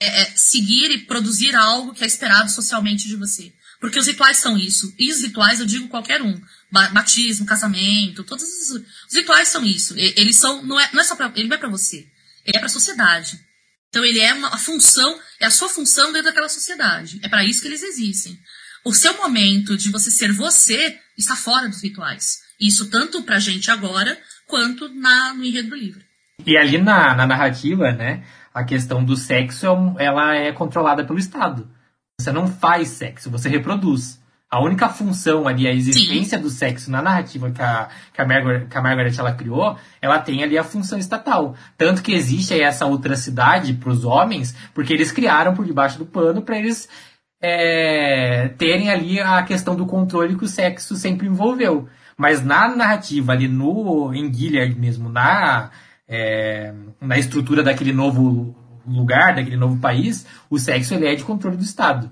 é, é, seguir e produzir algo que é esperado socialmente de você. Porque os rituais são isso. E os rituais, eu digo qualquer um. batismo, casamento, todos os, os rituais são isso. Eles são, não é, não é só pra, ele não é para você, ele é para a sociedade. Então ele é uma a função, é a sua função dentro daquela sociedade. É para isso que eles existem. O seu momento de você ser você está fora dos rituais. Isso tanto pra gente agora, quanto na, no enredo do livro. E ali na, na narrativa, né, a questão do sexo, é ela é controlada pelo Estado. Você não faz sexo, você reproduz. A única função ali, a existência Sim. do sexo na narrativa que a, que a, Margaret, que a Margaret ela criou, ela tem ali a função estatal. Tanto que existe aí essa outra cidade para os homens, porque eles criaram por debaixo do pano para eles é, terem ali a questão do controle que o sexo sempre envolveu. Mas na narrativa, ali no em Gilead mesmo, na, é, na estrutura daquele novo lugar, daquele novo país, o sexo ele é de controle do Estado.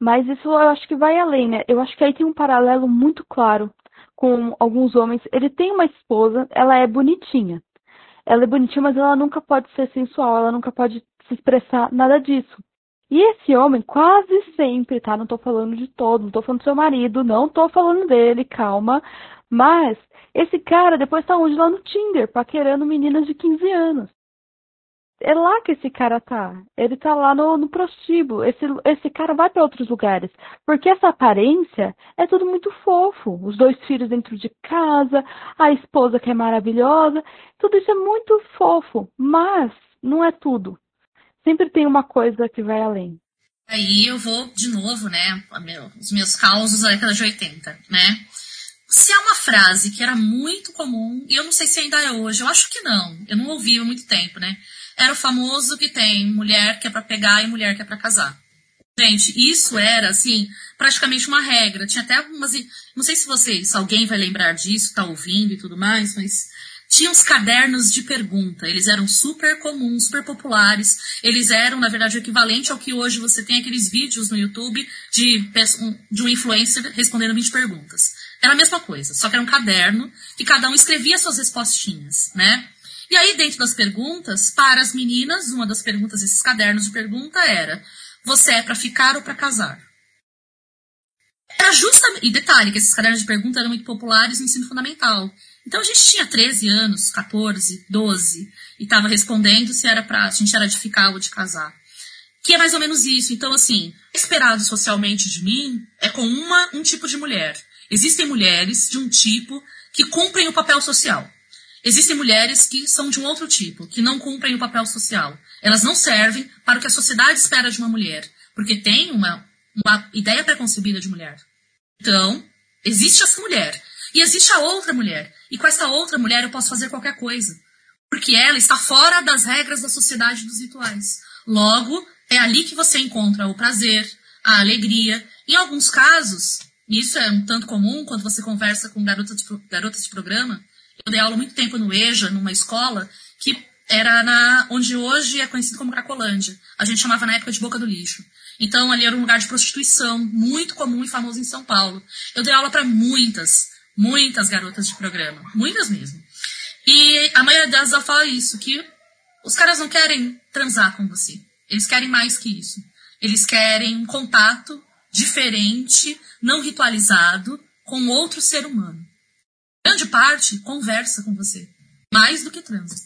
Mas isso eu acho que vai além, né? Eu acho que aí tem um paralelo muito claro com alguns homens. Ele tem uma esposa, ela é bonitinha. Ela é bonitinha, mas ela nunca pode ser sensual, ela nunca pode se expressar nada disso. E esse homem quase sempre, tá? Não tô falando de todo, não tô falando do seu marido, não tô falando dele, calma. Mas esse cara depois tá onde? Lá no Tinder, paquerando meninas de 15 anos é lá que esse cara tá. Ele tá lá no, no prostíbulo. Esse, esse cara vai para outros lugares. Porque essa aparência é tudo muito fofo. Os dois filhos dentro de casa, a esposa que é maravilhosa. Tudo isso é muito fofo. Mas não é tudo. Sempre tem uma coisa que vai além. Aí eu vou de novo, né? Os meus causos da década de 80, né? Se é uma frase que era muito comum, e eu não sei se ainda é hoje, eu acho que não. Eu não ouvi há muito tempo, né? Era o famoso que tem mulher que é para pegar e mulher que é para casar. Gente, isso era, assim, praticamente uma regra. Tinha até umas. Não sei se vocês, alguém vai lembrar disso, tá ouvindo e tudo mais, mas tinha uns cadernos de pergunta. Eles eram super comuns, super populares. Eles eram, na verdade, o equivalente ao que hoje você tem aqueles vídeos no YouTube de, de um influencer respondendo 20 perguntas. Era a mesma coisa, só que era um caderno que cada um escrevia suas respostinhas, né? E aí, dentro das perguntas, para as meninas, uma das perguntas, esses cadernos de pergunta era: você é para ficar ou para casar? Era justamente. E detalhe, que esses cadernos de pergunta eram muito populares no ensino fundamental. Então a gente tinha 13 anos, 14, 12, e estava respondendo se era para a gente era de ficar ou de casar. Que é mais ou menos isso. Então, assim, esperado socialmente de mim é com uma, um tipo de mulher. Existem mulheres de um tipo que cumprem o papel social. Existem mulheres que são de um outro tipo, que não cumprem o papel social. Elas não servem para o que a sociedade espera de uma mulher, porque tem uma, uma ideia preconcebida de mulher. Então, existe essa mulher. E existe a outra mulher. E com essa outra mulher eu posso fazer qualquer coisa. Porque ela está fora das regras da sociedade dos rituais. Logo, é ali que você encontra o prazer, a alegria. Em alguns casos, e isso é um tanto comum quando você conversa com garotas de, garotas de programa, eu dei aula muito tempo no EJA, numa escola, que era na onde hoje é conhecido como Cracolândia. A gente chamava na época de Boca do Lixo. Então ali era um lugar de prostituição muito comum e famoso em São Paulo. Eu dei aula para muitas, muitas garotas de programa, muitas mesmo. E a maioria delas fala isso, que os caras não querem transar com você. Eles querem mais que isso. Eles querem um contato diferente, não ritualizado, com outro ser humano grande parte conversa com você, mais do que transa.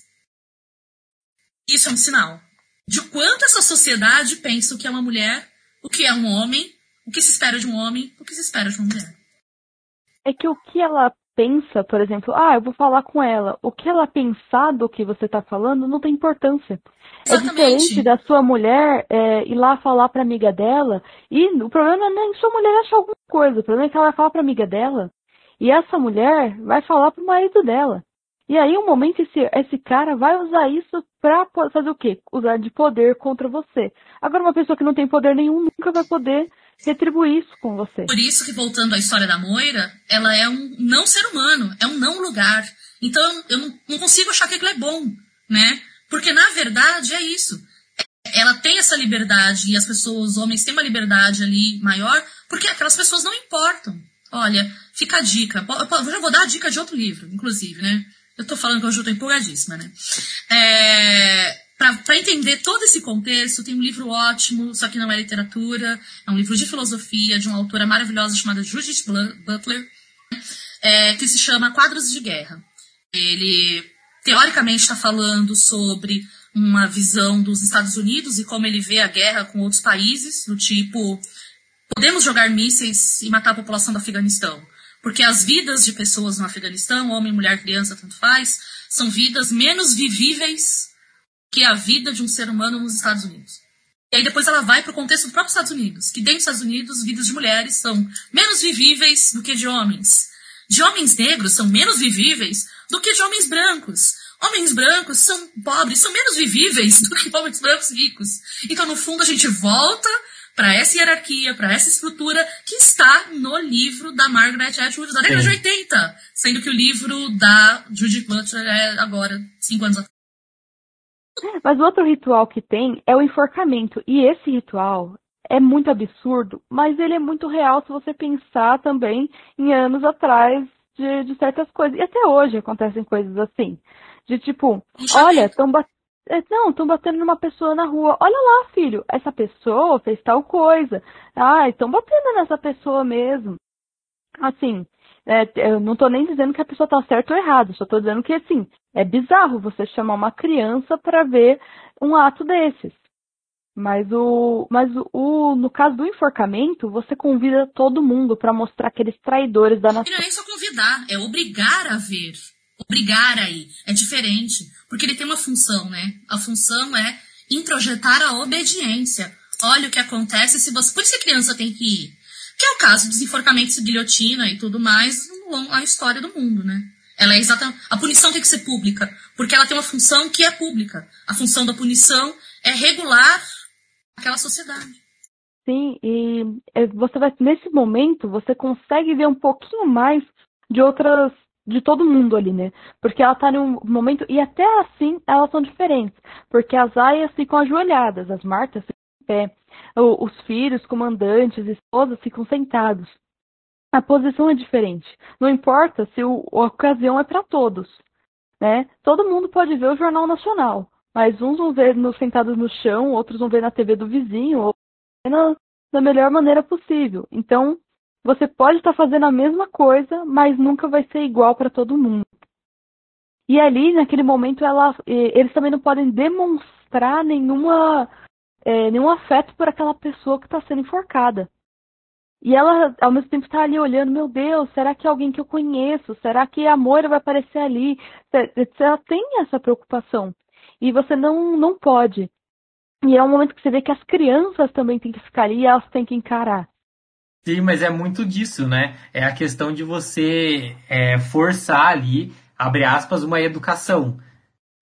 Isso é um sinal de quanto essa sociedade pensa o que é uma mulher, o que é um homem, o que se espera de um homem, o que se espera de uma mulher. É que o que ela pensa, por exemplo, ah, eu vou falar com ela. O que ela pensar do que você está falando não tem importância. É Exatamente. É diferente da sua mulher é, ir lá falar para amiga dela e o problema não é nem sua mulher achar alguma coisa. O problema é que ela vai falar para amiga dela e essa mulher vai falar pro marido dela. E aí, um momento, esse, esse cara vai usar isso pra fazer o quê? Usar de poder contra você. Agora, uma pessoa que não tem poder nenhum nunca vai poder retribuir isso com você. Por isso que, voltando à história da Moira, ela é um não ser humano, é um não lugar. Então, eu não, não consigo achar que aquilo é bom, né? Porque, na verdade, é isso. Ela tem essa liberdade e as pessoas, os homens, têm uma liberdade ali maior, porque aquelas pessoas não importam. Olha, fica a dica. Eu já vou dar a dica de outro livro, inclusive, né? Eu tô falando que hoje eu tô empolgadíssima, né? É, para entender todo esse contexto, tem um livro ótimo, só que não é literatura, é um livro de filosofia de uma autora maravilhosa chamada Judith Butler, é, que se chama Quadros de Guerra. Ele, teoricamente, está falando sobre uma visão dos Estados Unidos e como ele vê a guerra com outros países, do tipo, podemos jogar mísseis e matar a população do Afeganistão. Porque as vidas de pessoas no Afeganistão, homem, mulher, criança, tanto faz, são vidas menos vivíveis que a vida de um ser humano nos Estados Unidos. E aí depois ela vai para o contexto do próprio Estados Unidos, que dentro dos Estados Unidos, vidas de mulheres são menos vivíveis do que de homens. De homens negros são menos vivíveis do que de homens brancos. Homens brancos são pobres, são menos vivíveis do que homens brancos ricos. Então, no fundo, a gente volta para essa hierarquia, para essa estrutura que está no livro da Margaret Atwood da década Sim. de 80, sendo que o livro da Judith Butler é agora, cinco anos atrás. Mas o outro ritual que tem é o enforcamento. E esse ritual é muito absurdo, mas ele é muito real se você pensar também em anos atrás de, de certas coisas. E até hoje acontecem coisas assim. De tipo, olha, estão batendo. É, não, estão batendo numa pessoa na rua. Olha lá, filho, essa pessoa fez tal coisa. Ah, estão batendo nessa pessoa mesmo. Assim, é, eu não estou nem dizendo que a pessoa está certa ou errada, só estou dizendo que, assim, é bizarro você chamar uma criança para ver um ato desses. Mas o, mas o, no caso do enforcamento, você convida todo mundo para mostrar aqueles traidores da nação. Não é só convidar, é obrigar a ver, obrigar a ir. É diferente, porque ele tem uma função, né? A função é introjetar a obediência. Olha o que acontece se você. Por isso que a criança tem que ir. Que é o caso dos enforcamentos de guilhotina e tudo mais, a história do mundo, né? Ela é exatamente. A punição tem que ser pública, porque ela tem uma função que é pública. A função da punição é regular aquela sociedade. Sim, e é, você vai nesse momento você consegue ver um pouquinho mais de outras de todo mundo ali, né? Porque ela tá num momento e até assim elas são diferentes, porque as aias ficam ajoelhadas, as martas ficam em pé, os filhos, comandantes, esposas ficam sentados. A posição é diferente. Não importa se o, a ocasião é para todos, né? Todo mundo pode ver o jornal nacional, mas uns vão ver no, sentados no chão, outros vão ver na TV do vizinho, ou na, da melhor maneira possível. Então, você pode estar fazendo a mesma coisa, mas nunca vai ser igual para todo mundo. E ali, naquele momento, ela, eles também não podem demonstrar nenhuma é, nenhum afeto por aquela pessoa que está sendo enforcada. E ela, ao mesmo tempo, está ali olhando, meu Deus, será que é alguém que eu conheço? Será que a Moira vai aparecer ali? Ela tem essa preocupação. E você não, não pode. E é um momento que você vê que as crianças também têm que ficar ali e elas têm que encarar. Sim, mas é muito disso, né? É a questão de você é, forçar ali, abre aspas, uma educação.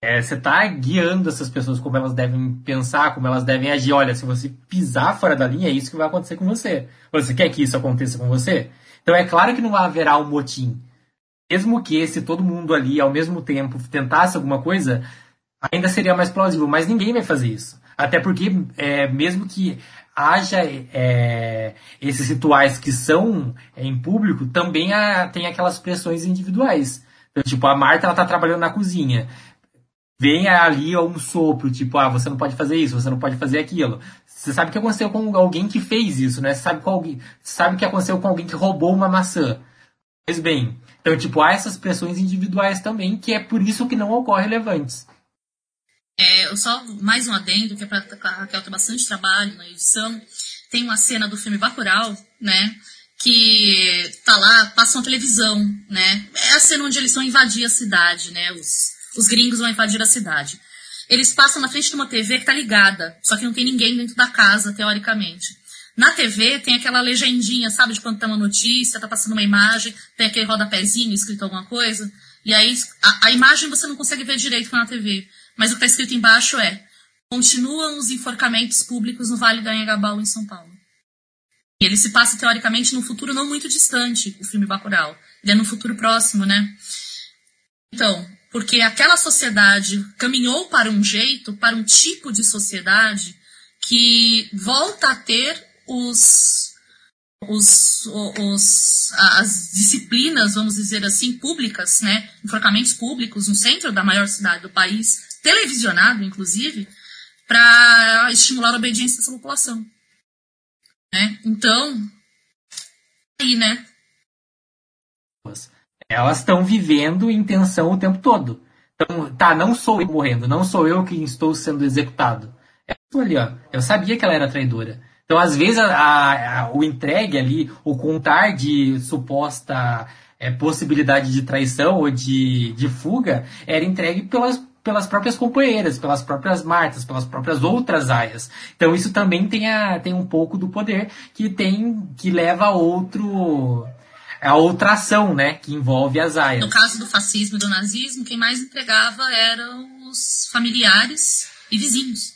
É, você está guiando essas pessoas como elas devem pensar, como elas devem agir. Olha, se você pisar fora da linha, é isso que vai acontecer com você. Você quer que isso aconteça com você? Então é claro que não haverá um motim. Mesmo que se todo mundo ali ao mesmo tempo tentasse alguma coisa, ainda seria mais plausível. Mas ninguém vai fazer isso. Até porque, é, mesmo que haja é, esses rituais que são é, em público, também há, tem aquelas pressões individuais. Então, tipo, a Marta ela tá trabalhando na cozinha vem ali um sopro, tipo, ah, você não pode fazer isso, você não pode fazer aquilo. Você sabe o que aconteceu com alguém que fez isso, né? Você sabe, com alguém, sabe o que aconteceu com alguém que roubou uma maçã. Pois bem, então, tipo, há essas pressões individuais também, que é por isso que não ocorre relevantes. É, só mais um adendo, que é para a Raquel ter bastante trabalho na edição. Tem uma cena do filme Bacurau, né? Que tá lá, passa na televisão, né? É a cena onde eles vão invadir a cidade, né? Os, os gringos vão invadir a cidade. Eles passam na frente de uma TV que está ligada, só que não tem ninguém dentro da casa, teoricamente. Na TV tem aquela legendinha, sabe, de quando tem uma notícia, tá passando uma imagem, tem aquele rodapézinho escrito alguma coisa. E aí a, a imagem você não consegue ver direito na TV. Mas o que está escrito embaixo é: continuam os enforcamentos públicos no Vale do Anhangabaú, em São Paulo. E ele se passa, teoricamente, num futuro não muito distante, o filme Bacurau. Ele é no futuro próximo, né? Então, porque aquela sociedade caminhou para um jeito, para um tipo de sociedade que volta a ter os, os, os, as disciplinas, vamos dizer assim, públicas, né, enforcamentos públicos no centro da maior cidade do país, televisionado, inclusive, para estimular a obediência dessa população. Né? Então, aí, né? Elas estão vivendo em tensão o tempo todo. Então, tá, não sou eu morrendo, não sou eu que estou sendo executado. É ali, ó. Eu sabia que ela era traidora. Então, às vezes, a, a, o entregue ali, o contar de suposta é, possibilidade de traição ou de, de fuga, era entregue pelas, pelas próprias companheiras, pelas próprias Martas, pelas próprias outras aias. Então, isso também tem, a, tem um pouco do poder que tem que leva a outro a outra ação, né, que envolve as aias. No caso do fascismo e do nazismo, quem mais entregava eram os familiares e vizinhos.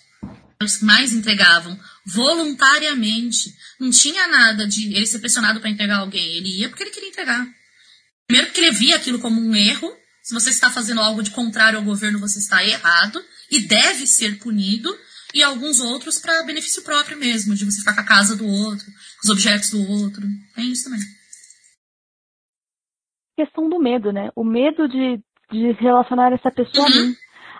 Os que mais entregavam voluntariamente. Não tinha nada de ele ser pressionado para entregar alguém. Ele ia porque ele queria entregar. Primeiro porque ele via aquilo como um erro. Se você está fazendo algo de contrário ao governo, você está errado e deve ser punido. E alguns outros para benefício próprio mesmo, de você ficar com a casa do outro, com os objetos do outro. Tem isso também questão do medo, né? O medo de, de relacionar essa pessoa uhum. a mim.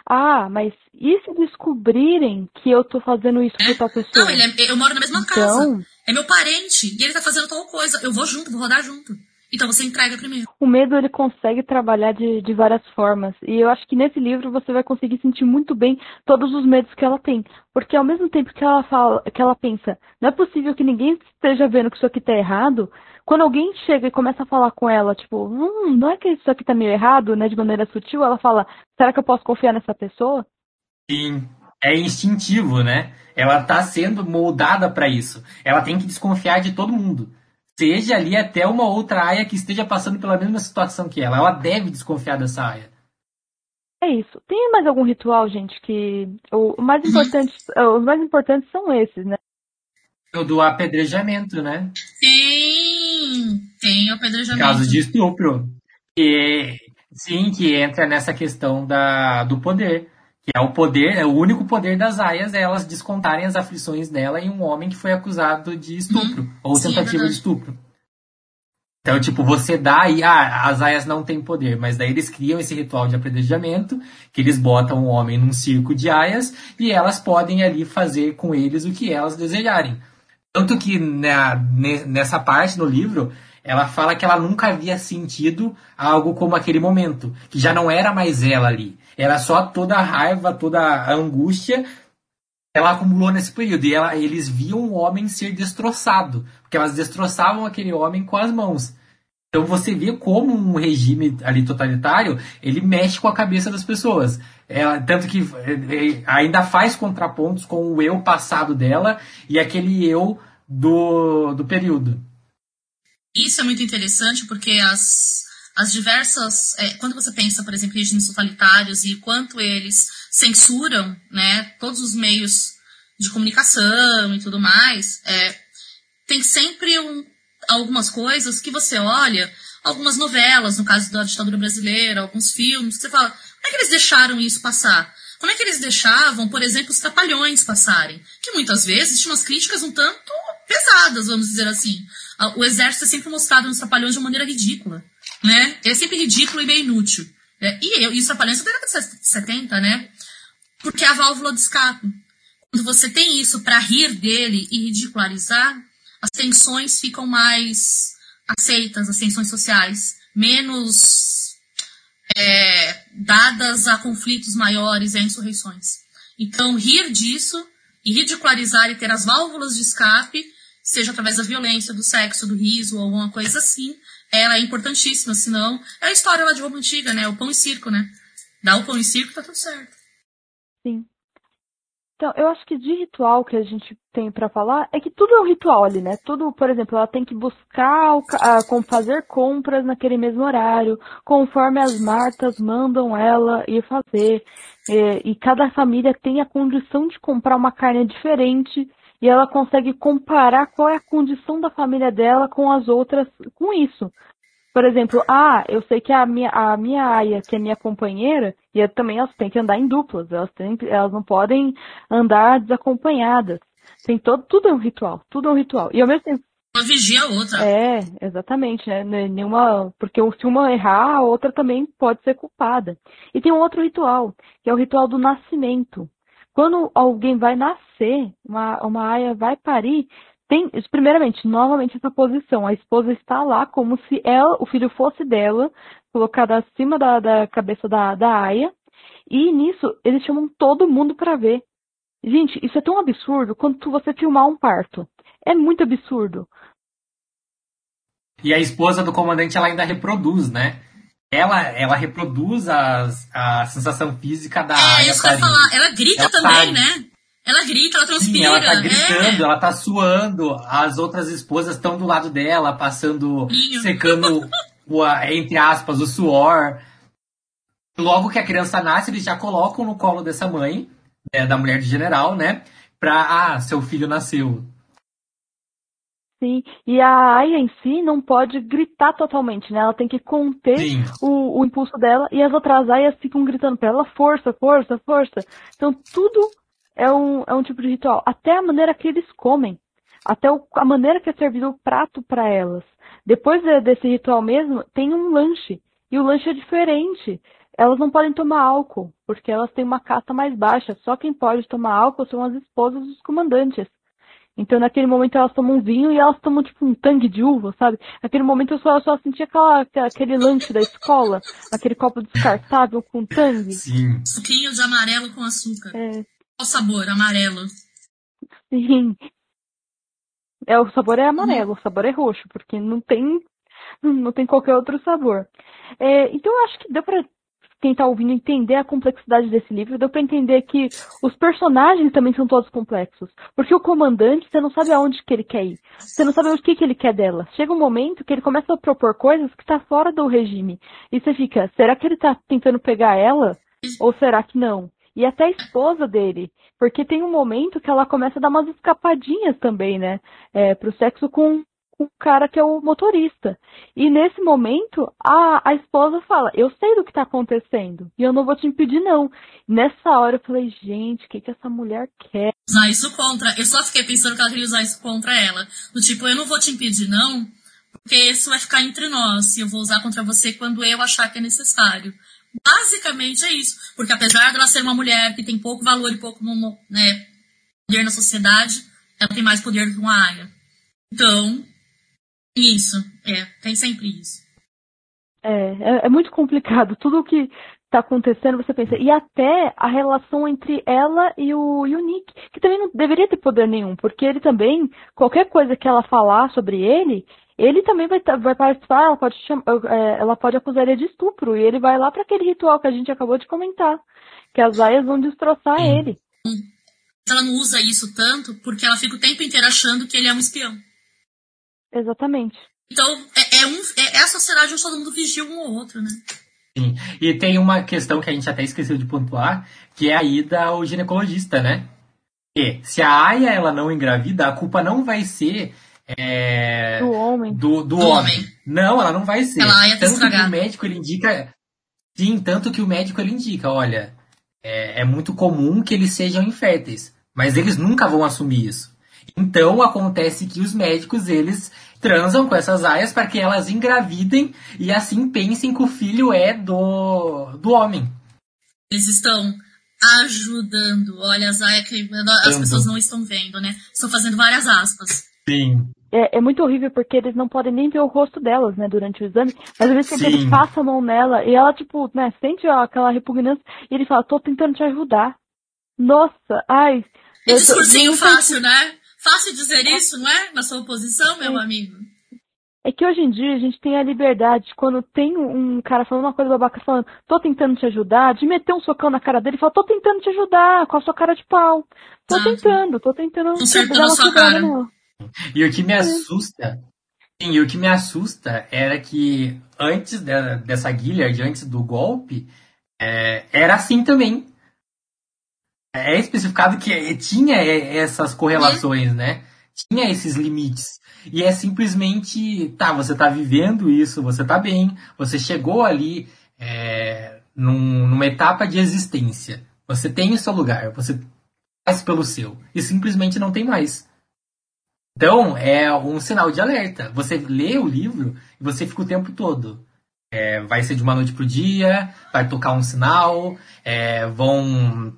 Ah, mas e se descobrirem que eu tô fazendo isso é. com tal pessoa? Não, ele é, eu moro na mesma então... casa. É meu parente. E ele tá fazendo tal coisa. Eu vou junto, vou rodar junto. Então você entrega primeiro. O medo ele consegue trabalhar de, de várias formas. E eu acho que nesse livro você vai conseguir sentir muito bem todos os medos que ela tem. Porque ao mesmo tempo que ela fala, que ela pensa, não é possível que ninguém esteja vendo que isso aqui tá errado, quando alguém chega e começa a falar com ela, tipo, hum, não é que isso aqui tá meio errado, né, de maneira sutil, ela fala, será que eu posso confiar nessa pessoa? Sim, é instintivo, né? Ela tá sendo moldada para isso. Ela tem que desconfiar de todo mundo. Seja ali até uma outra aia que esteja passando pela mesma situação que ela. Ela deve desconfiar dessa aia. É isso. Tem mais algum ritual, gente, que o mais importante, os mais importantes são esses, né? O do apedrejamento, né? Tem, tem o apedrejamento. Caso de estupro. Que, sim, que entra nessa questão da, do poder. Que é o poder, é o único poder das aias, é elas descontarem as aflições dela em um homem que foi acusado de estupro. Hum, ou sim, é tentativa é de estupro. Então, tipo, você dá e ah, as aias não têm poder, mas daí eles criam esse ritual de apedrejamento, que eles botam o homem num circo de aias e elas podem ali fazer com eles o que elas desejarem. Tanto que na, nessa parte no livro, ela fala que ela nunca havia sentido algo como aquele momento, que já não era mais ela ali. Era só toda a raiva, toda a angústia ela acumulou nesse período. E ela, eles viam o homem ser destroçado, porque elas destroçavam aquele homem com as mãos. Então você vê como um regime ali totalitário, ele mexe com a cabeça das pessoas. Ela, tanto que é, ainda faz contrapontos com o eu passado dela e aquele eu do, do período. Isso é muito interessante porque as, as diversas. É, quando você pensa, por exemplo, em regimes totalitários e quanto eles censuram né, todos os meios de comunicação e tudo mais, é, tem sempre um, algumas coisas que você olha, algumas novelas, no caso da ditadura brasileira, alguns filmes, você fala, como é que eles deixaram isso passar? Como é que eles deixavam, por exemplo, os trapalhões passarem? Que muitas vezes tinham umas críticas um tanto pesadas, vamos dizer assim. O exército é sempre mostrado nos trapalhões de uma maneira ridícula, né? É sempre ridículo e meio inútil. Né? E, e os trapalhões são da década de 70, né? Porque é a válvula de escape. Quando você tem isso para rir dele e ridicularizar, as tensões ficam mais aceitas, as tensões sociais, menos é, dadas a conflitos maiores e insurreições. Então, rir disso e ridicularizar e ter as válvulas de escape, seja através da violência, do sexo, do riso ou alguma coisa assim, ela é importantíssima, senão é a história lá de Roma Antiga, né? O pão e circo, né? Dá o pão e circo, tá tudo certo. Sim. Então, eu acho que de ritual que a gente tem para falar é que tudo é um ritual ali, né? Tudo, por exemplo, ela tem que buscar como fazer compras naquele mesmo horário, conforme as martas mandam ela ir fazer. E, e cada família tem a condição de comprar uma carne diferente e ela consegue comparar qual é a condição da família dela com as outras com isso. Por exemplo, ah, eu sei que a minha, a minha aia, que é minha companheira, e também elas têm que andar em duplas, elas, têm, elas não podem andar desacompanhadas. Tem todo, tudo é um ritual, tudo é um ritual. E ao mesmo tempo, Uma vigia a outra. É, exatamente, né? Nenhuma, porque se uma errar, a outra também pode ser culpada. E tem um outro ritual, que é o ritual do nascimento. Quando alguém vai nascer, uma, uma aia vai parir, tem, primeiramente, novamente essa posição. A esposa está lá como se ela, o filho fosse dela, colocado acima da, da cabeça da, da aia. E nisso, eles chamam todo mundo para ver. Gente, isso é tão absurdo quanto você filmar um parto. É muito absurdo. E a esposa do comandante, ela ainda reproduz, né? Ela, ela reproduz as, a sensação física da É, isso que eu ia falar. Ela grita ela também, né? Ela grita, ela transpira. Sim, ela tá gritando, é. ela tá suando. As outras esposas estão do lado dela, passando, secando, o, entre aspas, o suor. Logo que a criança nasce, eles já colocam no colo dessa mãe, né, da mulher de general, né? Pra, ah, seu filho nasceu. Sim, e a Aya em si não pode gritar totalmente, né? Ela tem que conter o, o, impulso dela e as outras Aias ficam gritando pra ela força, força, força. Então tudo é um, é um tipo de ritual. Até a maneira que eles comem. Até o, a maneira que é servido o prato para elas. Depois de, desse ritual mesmo, tem um lanche. E o lanche é diferente. Elas não podem tomar álcool, porque elas têm uma casta mais baixa. Só quem pode tomar álcool são as esposas dos comandantes. Então, naquele momento, elas tomam vinho e elas tomam, tipo, um tangue de uva, sabe? Naquele momento, eu só, eu só senti aquela, aquele lanche da escola, aquele copo descartável com tangue. Sim. Suquinho de amarelo com açúcar. É. Qual sabor? Amarelo. Sim. É, o sabor é amarelo, hum. o sabor é roxo, porque não tem, não tem qualquer outro sabor. É, então, eu acho que deu pra quem está ouvindo entender a complexidade desse livro, deu para entender que os personagens também são todos complexos. Porque o comandante, você não sabe aonde que ele quer ir. Você não sabe o que, que ele quer dela. Chega um momento que ele começa a propor coisas que está fora do regime. E você fica, será que ele está tentando pegar ela? Ou será que não? E até a esposa dele. Porque tem um momento que ela começa a dar umas escapadinhas também, né? É, pro sexo com o cara que é o motorista. E nesse momento, a, a esposa fala: Eu sei do que está acontecendo e eu não vou te impedir, não. Nessa hora eu falei: Gente, o que, que essa mulher quer? Usar isso contra. Eu só fiquei pensando que ela queria usar isso contra ela. Do tipo: Eu não vou te impedir, não, porque isso vai ficar entre nós e eu vou usar contra você quando eu achar que é necessário. Basicamente é isso. Porque apesar dela ser uma mulher que tem pouco valor e pouco né, poder na sociedade, ela tem mais poder do que uma área. Então, isso, é, tem sempre isso. É, é, é muito complicado. Tudo o que está acontecendo, você pensa. E até a relação entre ela e o, e o Nick, que também não deveria ter poder nenhum, porque ele também, qualquer coisa que ela falar sobre ele, ele também vai, vai participar, ela pode, chamar, é, ela pode acusar ele de estupro, e ele vai lá para aquele ritual que a gente acabou de comentar, que as aias vão destroçar Sim. ele. Ela não usa isso tanto porque ela fica o tempo inteiro achando que ele é um espião. Exatamente. Então, é, é, um, é, é a sociedade onde todo mundo vigia um ou outro, né? Sim. E tem uma questão que a gente até esqueceu de pontuar, que é a ida ao ginecologista, né? E se a Aya ela não engravida, a culpa não vai ser é, do homem. Do, do, do homem. homem. Não, ela não vai ser. Ela ia tanto que o médico ele indica. Sim, tanto que o médico ele indica, olha, é, é muito comum que eles sejam inférteis, mas eles nunca vão assumir isso. Então acontece que os médicos eles transam com essas aias para que elas engravidem e assim pensem que o filho é do, do homem. Eles estão ajudando. Olha, as aias que as pessoas não estão vendo, né? Estão fazendo várias aspas. Sim. É, é, muito horrível porque eles não podem nem ver o rosto delas, né, durante o exame. Mas às vezes que ele passa a mão nela e ela, tipo, né, sente aquela repugnância e ele fala, tô tentando te ajudar. Nossa, ai. É discursinho fácil, né? Fácil dizer isso, não é? Na sua posição, meu é. amigo. É que hoje em dia a gente tem a liberdade, quando tem um cara falando uma coisa babaca, falando, tô tentando te ajudar, de meter um socão na cara dele e falar, tô tentando te ajudar, com a sua cara de pau. Tô ah, tentando, tô tentando te dar uma cara. E o que me assusta, sim, e o que me assusta era que antes de, dessa Guilherme, antes do golpe, é, era assim também é especificado que tinha essas correlações, né? Tinha esses limites. E é simplesmente, tá, você tá vivendo isso, você tá bem, você chegou ali é, num, numa etapa de existência. Você tem o seu lugar, você faz pelo seu. E simplesmente não tem mais. Então, é um sinal de alerta. Você lê o livro e você fica o tempo todo. É, vai ser de uma noite pro dia, vai tocar um sinal, é, vão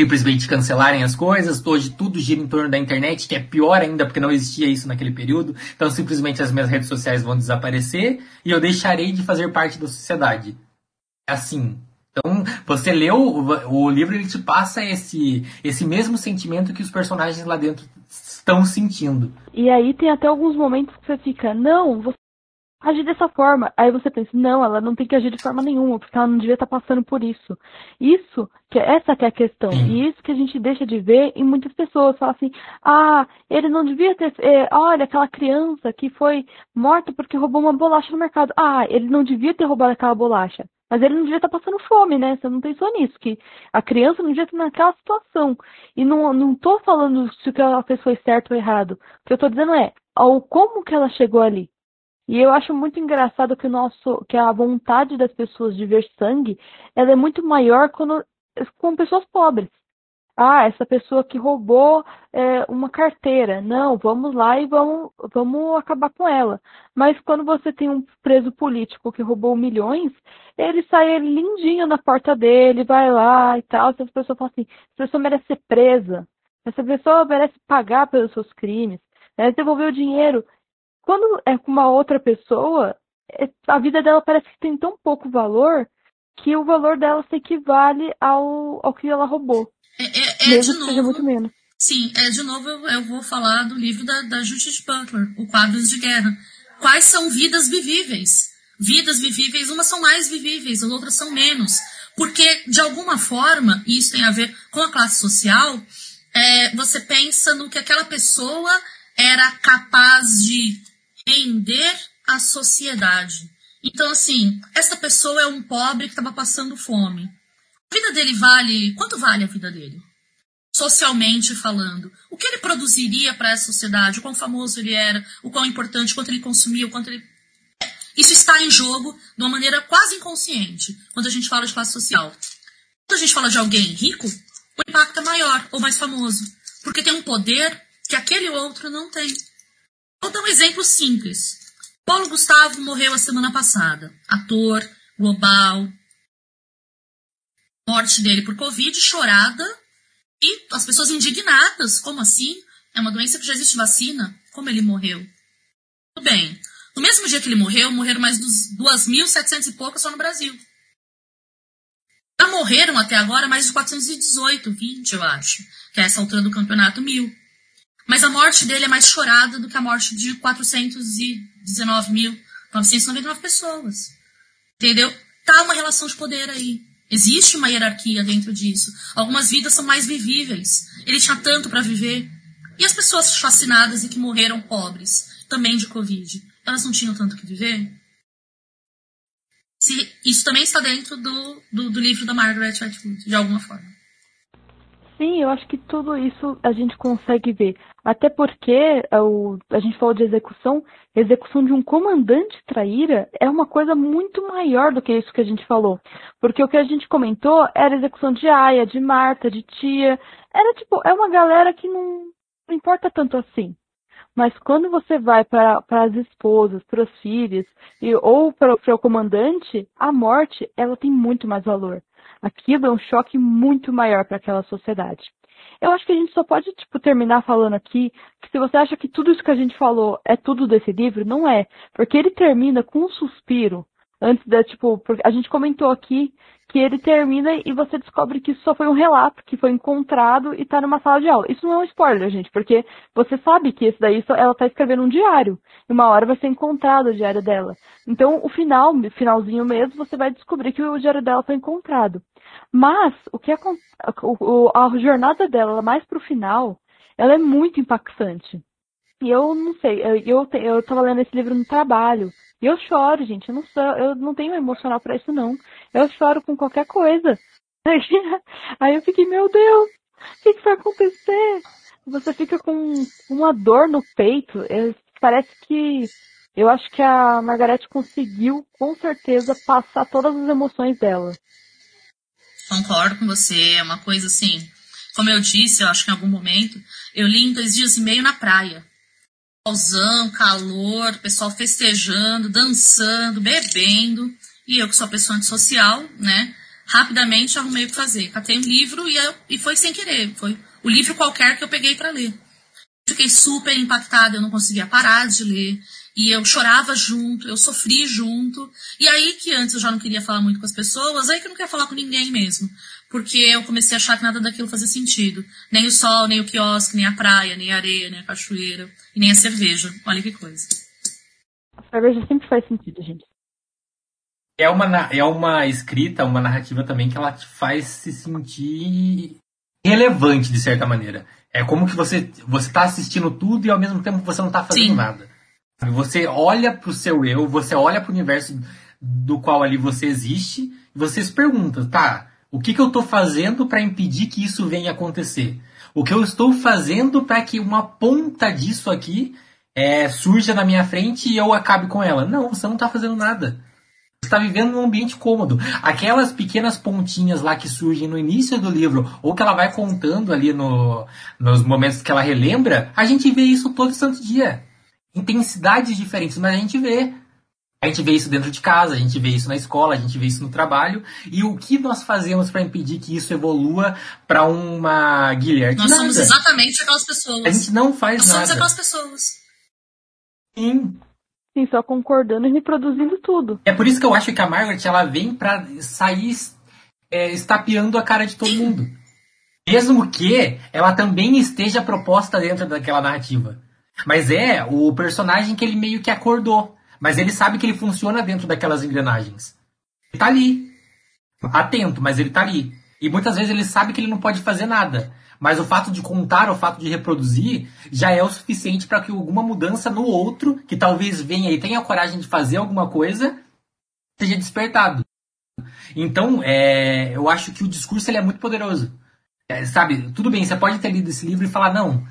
simplesmente cancelarem as coisas. Hoje tudo gira em torno da internet, que é pior ainda porque não existia isso naquele período. Então simplesmente as minhas redes sociais vão desaparecer e eu deixarei de fazer parte da sociedade. É assim. Então, você leu o, o livro, ele te passa esse, esse mesmo sentimento que os personagens lá dentro estão sentindo. E aí tem até alguns momentos que você fica, não, você agir dessa forma. Aí você pensa, não, ela não tem que agir de forma nenhuma, porque ela não devia estar passando por isso. Isso, que essa que é a questão. E isso que a gente deixa de ver em muitas pessoas. Fala assim, ah, ele não devia ter. É, olha, aquela criança que foi morta porque roubou uma bolacha no mercado. Ah, ele não devia ter roubado aquela bolacha. Mas ele não devia estar passando fome, né? Você não pensou nisso, que a criança não devia estar naquela situação. E não, não tô falando se o que ela fez foi certo ou errado. O que eu tô dizendo é, ao como que ela chegou ali. E eu acho muito engraçado que o nosso, que a vontade das pessoas de ver sangue, ela é muito maior quando, com pessoas pobres. Ah, essa pessoa que roubou é, uma carteira. Não, vamos lá e vamos, vamos acabar com ela. Mas quando você tem um preso político que roubou milhões, ele sai lindinho na porta dele, vai lá e tal. Essa pessoa fala assim, essa pessoa merece ser presa. Essa pessoa merece pagar pelos seus crimes. Merece devolver o dinheiro. Quando é com uma outra pessoa, é, a vida dela parece que tem tão pouco valor que o valor dela se equivale ao, ao que ela roubou. É, é, é mesmo de novo, seja muito menos. Sim, é de novo eu, eu vou falar do livro da, da Judith Butler, O Quadros de Guerra. Quais são vidas vivíveis? Vidas vivíveis, umas são mais vivíveis, as outras são menos. Porque, de alguma forma, e isso tem a ver com a classe social, é, você pensa no que aquela pessoa era capaz de render a sociedade. Então, assim, essa pessoa é um pobre que estava passando fome. A vida dele vale. Quanto vale a vida dele? Socialmente falando. O que ele produziria para essa sociedade? O quão famoso ele era? O quão importante? Quanto ele consumia? O quanto ele. Isso está em jogo de uma maneira quase inconsciente quando a gente fala de classe social. Quando a gente fala de alguém rico, o impacto é maior ou mais famoso. Porque tem um poder que aquele outro não tem. Vou dar um exemplo simples. Paulo Gustavo morreu a semana passada. Ator, global. Morte dele por Covid, chorada. E as pessoas indignadas. Como assim? É uma doença que já existe vacina. Como ele morreu? Tudo bem. No mesmo dia que ele morreu, morreram mais de 2.700 e poucas só no Brasil. Já morreram até agora mais de 418, 20, eu acho. Que é essa altura do campeonato, mil. Mas a morte dele é mais chorada do que a morte de 419.999 pessoas. Entendeu? Tá uma relação de poder aí. Existe uma hierarquia dentro disso. Algumas vidas são mais vivíveis. Ele tinha tanto para viver. E as pessoas fascinadas e que morreram pobres, também de Covid, elas não tinham tanto que viver? Se, isso também está dentro do, do, do livro da Margaret Atwood, de alguma forma. Sim, eu acho que tudo isso a gente consegue ver. Até porque é a gente falou de execução, execução de um comandante traíra é uma coisa muito maior do que isso que a gente falou. Porque o que a gente comentou era execução de Aya, de Marta, de Tia. Era tipo, é uma galera que não, não importa tanto assim. Mas quando você vai para as esposas, para os filhos, e, ou para o comandante, a morte ela tem muito mais valor aquilo é um choque muito maior para aquela sociedade. Eu acho que a gente só pode, tipo, terminar falando aqui que se você acha que tudo isso que a gente falou é tudo desse livro, não é. Porque ele termina com um suspiro antes da, tipo, a gente comentou aqui que ele termina e você descobre que isso só foi um relato que foi encontrado e está numa sala de aula. Isso não é um spoiler, gente, porque você sabe que isso daí ela está escrevendo um diário. E uma hora vai ser encontrado o diário dela. Então, o final, finalzinho mesmo, você vai descobrir que o diário dela foi encontrado. Mas o que a, a jornada dela, mais pro final, ela é muito impactante. E eu não sei, eu, eu, eu tava lendo esse livro no trabalho. E eu choro, gente. Eu não, sou, eu não tenho emocional para isso, não. Eu choro com qualquer coisa. Aí, eu fiquei, meu Deus, o que, que vai acontecer? Você fica com uma dor no peito. É, parece que. Eu acho que a Margarete conseguiu, com certeza, passar todas as emoções dela. Concordo com você. É uma coisa assim. Como eu disse, eu acho que em algum momento, eu li em dois dias e meio na praia. Solzão, calor, pessoal festejando, dançando, bebendo. E eu, que sou pessoa antissocial, né? Rapidamente arrumei o que fazer. Catei um livro e, eu, e foi sem querer. Foi o livro qualquer que eu peguei para ler. Fiquei super impactada, eu não conseguia parar de ler. E eu chorava junto, eu sofri junto. E aí que antes eu já não queria falar muito com as pessoas, aí que eu não queria falar com ninguém mesmo. Porque eu comecei a achar que nada daquilo fazia sentido. Nem o sol, nem o quiosque, nem a praia, nem a areia, nem a cachoeira, e nem a cerveja. Olha que coisa. A cerveja sempre faz sentido, gente. É uma, é uma escrita, uma narrativa também que ela te faz se sentir relevante, de certa maneira. É como que você você está assistindo tudo e ao mesmo tempo você não está fazendo Sim. nada. Você olha para o seu eu, você olha para o universo do qual ali você existe e você se pergunta, tá, o que, que eu estou fazendo para impedir que isso venha acontecer? O que eu estou fazendo para que uma ponta disso aqui é, surja na minha frente e eu acabe com ela? Não, você não está fazendo nada. Você está vivendo num ambiente cômodo. Aquelas pequenas pontinhas lá que surgem no início do livro, ou que ela vai contando ali no, nos momentos que ela relembra, a gente vê isso todo santo dia intensidades diferentes, mas a gente vê. A gente vê isso dentro de casa, a gente vê isso na escola, a gente vê isso no trabalho. E o que nós fazemos para impedir que isso evolua para uma Guilherme? Nós nada. somos exatamente aquelas pessoas. A gente não faz nós nada. Nós somos aquelas pessoas. Sim. Sim, só concordando e reproduzindo tudo. É por isso que eu acho que a Margaret ela vem para sair é, estapeando a cara de todo Sim. mundo. Mesmo que ela também esteja proposta dentro daquela narrativa. Mas é o personagem que ele meio que acordou. Mas ele sabe que ele funciona dentro daquelas engrenagens. Ele tá ali. Atento, mas ele tá ali. E muitas vezes ele sabe que ele não pode fazer nada. Mas o fato de contar, o fato de reproduzir, já é o suficiente para que alguma mudança no outro, que talvez venha e tenha coragem de fazer alguma coisa, seja despertado. Então, é, eu acho que o discurso ele é muito poderoso. É, sabe, tudo bem, você pode ter lido esse livro e falar, não,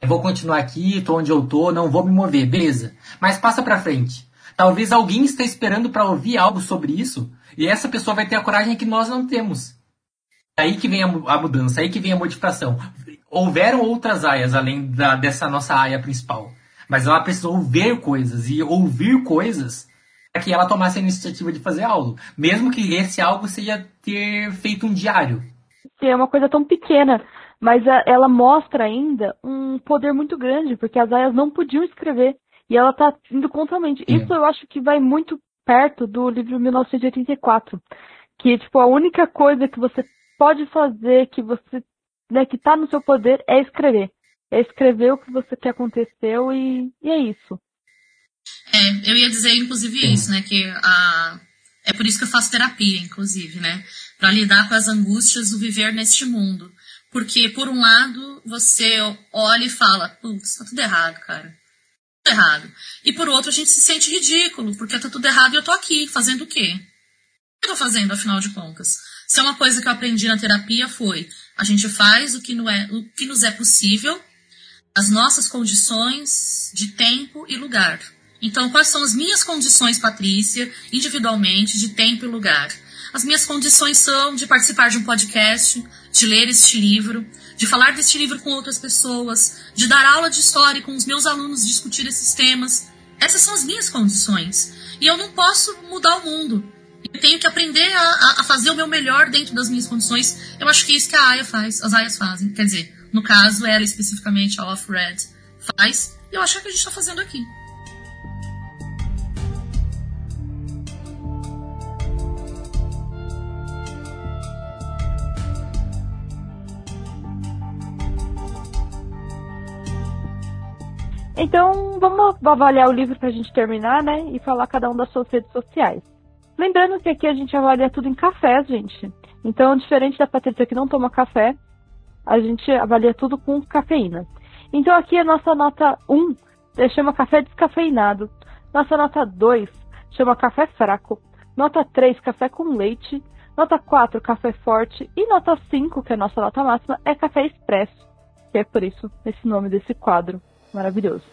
eu vou continuar aqui, tô onde eu tô, não vou me mover, beleza. Mas passa pra frente. Talvez alguém está esperando para ouvir algo sobre isso, e essa pessoa vai ter a coragem que nós não temos. Aí que vem a, mudança, aí que vem a modificação. Houveram outras aias além da, dessa nossa aia principal. Mas ela precisou ver coisas e ouvir coisas para que ela tomasse a iniciativa de fazer algo. Mesmo que esse algo seja ter feito um diário. É uma coisa tão pequena mas a, ela mostra ainda um poder muito grande, porque as aias não podiam escrever. E ela está indo contra a mente. É. Isso eu acho que vai muito perto do livro 1984. Que, tipo, a única coisa que você pode fazer, que você, né, que tá no seu poder, é escrever. É escrever o que você quer aconteceu e, e é isso. É, eu ia dizer, inclusive, isso, né? Que a... é por isso que eu faço terapia, inclusive, né? Para lidar com as angústias do viver neste mundo. Porque, por um lado, você olha e fala, putz, tá tudo errado, cara. Errado. E por outro, a gente se sente ridículo, porque tá tudo errado e eu tô aqui, fazendo o quê? O que eu tô fazendo, afinal de contas? Se é uma coisa que eu aprendi na terapia foi, a gente faz o que, não é, o que nos é possível, as nossas condições de tempo e lugar. Então, quais são as minhas condições, Patrícia, individualmente, de tempo e lugar? As minhas condições são de participar de um podcast, de ler este livro, de falar deste livro com outras pessoas, de dar aula de história com os meus alunos, discutir esses temas. Essas são as minhas condições. E eu não posso mudar o mundo. Eu tenho que aprender a, a fazer o meu melhor dentro das minhas condições. Eu acho que é isso que a AIA faz, as AIAs fazem. Quer dizer, no caso, ela especificamente, a Off-Red, faz. E eu acho que a gente está fazendo aqui. Então, vamos avaliar o livro para a gente terminar, né? E falar cada um das suas redes sociais. Lembrando que aqui a gente avalia tudo em café, gente. Então, diferente da Patrícia que não toma café, a gente avalia tudo com cafeína. Então, aqui a nossa nota 1 chama café descafeinado. Nossa nota 2 chama café fraco. Nota 3, café com leite. Nota 4, café forte. E nota 5, que é a nossa nota máxima, é café expresso. Que é por isso esse nome desse quadro maravilhoso.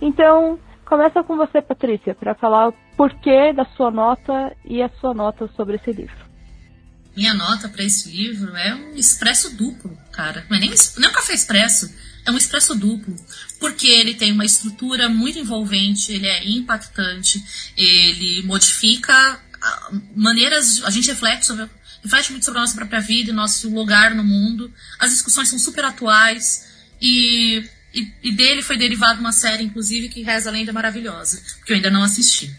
Então, começa com você, Patrícia, para falar o porquê da sua nota e a sua nota sobre esse livro. Minha nota para esse livro é um expresso duplo, cara. Não é nem, nem um café expresso, é um expresso duplo. Porque ele tem uma estrutura muito envolvente, ele é impactante, ele modifica maneiras. A gente reflete sobre reflete muito sobre a nossa própria vida e nosso lugar no mundo. As discussões são super atuais e, e, e dele foi derivada uma série, inclusive, que reza a lenda maravilhosa, que eu ainda não assisti.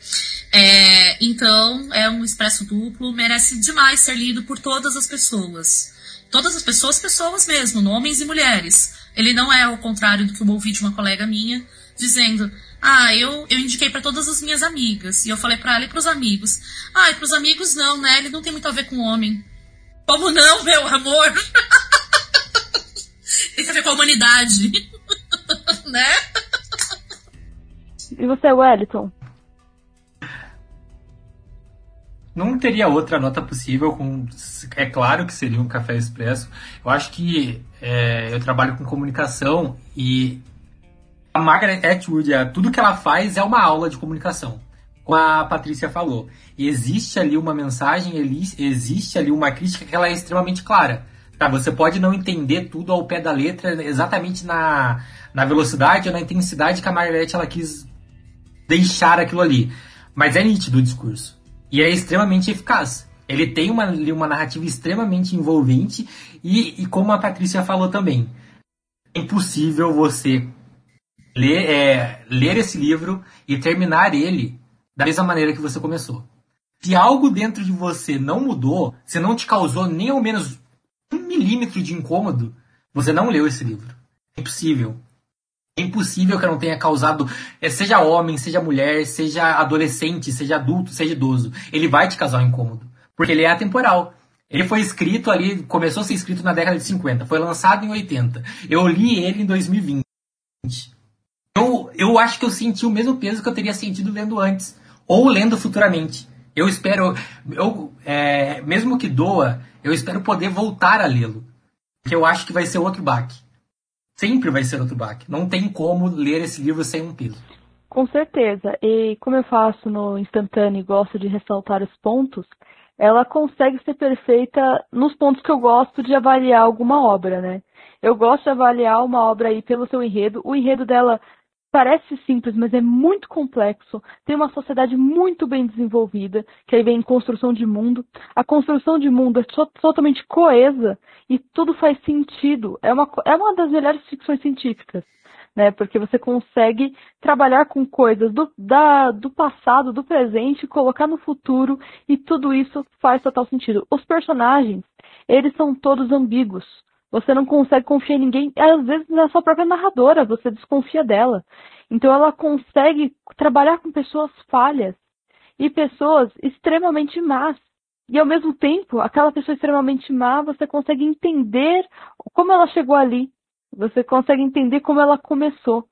É, então, é um expresso duplo, merece demais ser lido por todas as pessoas. Todas as pessoas, pessoas mesmo, homens e mulheres. Ele não é ao contrário do que eu ouvi de uma colega minha, dizendo: ah, eu, eu indiquei para todas as minhas amigas. E eu falei para ela e pros amigos. Ah, e pros amigos não, né? Ele não tem muito a ver com homem. Como não, meu amor? tem a ver com a humanidade. né? E você, Wellington? Não teria outra nota possível. Com, é claro que seria um café expresso. Eu acho que é, eu trabalho com comunicação e a Margaret Atwood, é, tudo que ela faz é uma aula de comunicação. Como a Patrícia falou. existe ali uma mensagem, existe ali uma crítica que ela é extremamente clara. Tá, você pode não entender tudo ao pé da letra, exatamente na, na velocidade ou na intensidade que a Margaret ela quis deixar aquilo ali. Mas é nítido o discurso. E é extremamente eficaz. Ele tem uma, uma narrativa extremamente envolvente e, e como a Patrícia falou também, é impossível você ler, é, ler esse livro e terminar ele da mesma maneira que você começou. Se algo dentro de você não mudou, se não te causou nem ao menos um milímetro de incômodo, você não leu esse livro. É impossível. É impossível que não tenha causado, é, seja homem, seja mulher, seja adolescente, seja adulto, seja idoso. Ele vai te causar um incômodo. Porque ele é atemporal. Ele foi escrito ali, começou a ser escrito na década de 50, foi lançado em 80. Eu li ele em 2020 eu, eu acho que eu senti o mesmo peso que eu teria sentido lendo antes, ou lendo futuramente. Eu espero, eu, é, mesmo que doa, eu espero poder voltar a lê-lo. Porque eu acho que vai ser outro baque. Sempre vai ser outro baque. Não tem como ler esse livro sem um peso. Com certeza. E como eu faço no instantâneo e gosto de ressaltar os pontos, ela consegue ser perfeita nos pontos que eu gosto de avaliar alguma obra, né? Eu gosto de avaliar uma obra aí pelo seu enredo. O enredo dela parece simples, mas é muito complexo. Tem uma sociedade muito bem desenvolvida, que aí vem construção de mundo. A construção de mundo é totalmente coesa e tudo faz sentido. É uma, é uma das melhores ficções científicas. Né, porque você consegue trabalhar com coisas do, da, do passado, do presente, colocar no futuro, e tudo isso faz total sentido. Os personagens, eles são todos ambíguos. Você não consegue confiar em ninguém. Às vezes na sua própria narradora, você desconfia dela. Então ela consegue trabalhar com pessoas falhas e pessoas extremamente más. E ao mesmo tempo, aquela pessoa extremamente má, você consegue entender como ela chegou ali. Você consegue entender como ela começou.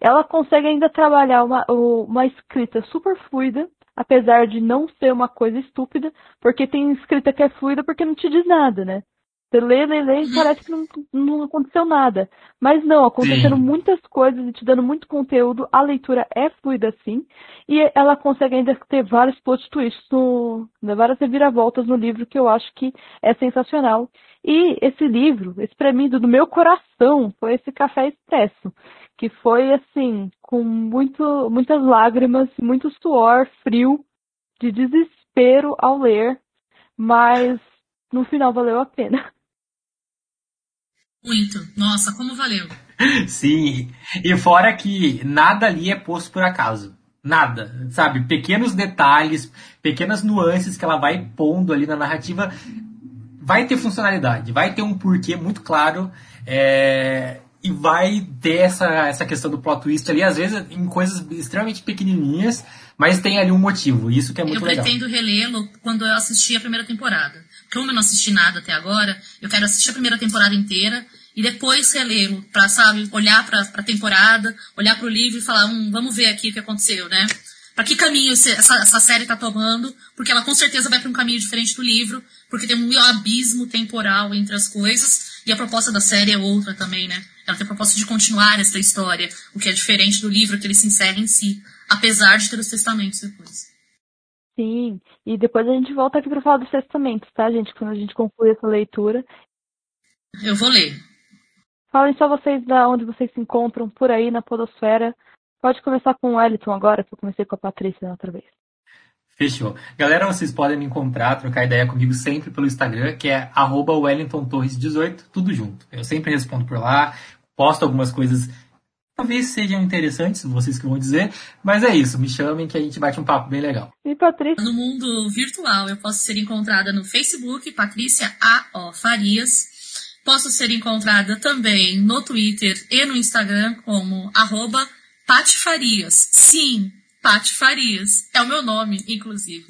Ela consegue ainda trabalhar uma, uma escrita super fluida, apesar de não ser uma coisa estúpida, porque tem escrita que é fluida porque não te diz nada, né? Você lê, lê, lê e uhum. parece que não, não aconteceu nada. Mas não, acontecendo sim. muitas coisas e te dando muito conteúdo, a leitura é fluida sim. E ela consegue ainda ter vários plot twists, no, né, várias reviravoltas no livro que eu acho que é sensacional. E esse livro, espremido do meu coração, foi esse Café Expresso. Que foi assim, com muito, muitas lágrimas, muito suor, frio, de desespero ao ler. Mas no final valeu a pena. Muito. Nossa, como valeu. Sim. E fora que nada ali é posto por acaso. Nada, sabe? Pequenos detalhes, pequenas nuances que ela vai pondo ali na narrativa. Vai ter funcionalidade, vai ter um porquê muito claro. É, e vai ter essa, essa questão do plot twist ali, às vezes em coisas extremamente pequenininhas, mas tem ali um motivo. Isso que é muito eu legal. Eu pretendo relê-lo quando eu assistir a primeira temporada como eu não assisti nada até agora, eu quero assistir a primeira temporada inteira e depois relê-lo, pra, sabe, olhar pra, pra temporada, olhar pro livro e falar, hum, vamos ver aqui o que aconteceu, né? Pra que caminho essa, essa série tá tomando, porque ela com certeza vai para um caminho diferente do livro, porque tem um abismo temporal entre as coisas, e a proposta da série é outra também, né? Ela tem a proposta de continuar essa história, o que é diferente do livro que ele se encerra em si, apesar de ter os testamentos depois. Sim, e depois a gente volta aqui para falar dos testamentos, tá, gente? Quando a gente concluir essa leitura. Eu vou ler. Falem só vocês da onde vocês se encontram por aí na Podosfera. Pode começar com o Wellington agora, que eu comecei com a Patrícia na outra vez. Fechou. Galera, vocês podem me encontrar, trocar ideia comigo sempre pelo Instagram, que é wellingtontorres18, tudo junto. Eu sempre respondo por lá, posto algumas coisas talvez sejam interessantes, vocês que vão dizer, mas é isso, me chamem que a gente bate um papo bem legal. E Patrícia? No mundo virtual, eu posso ser encontrada no Facebook, Patrícia A.O. Farias. Posso ser encontrada também no Twitter e no Instagram como arroba Patifarias. Sim, Patifarias. É o meu nome, inclusive.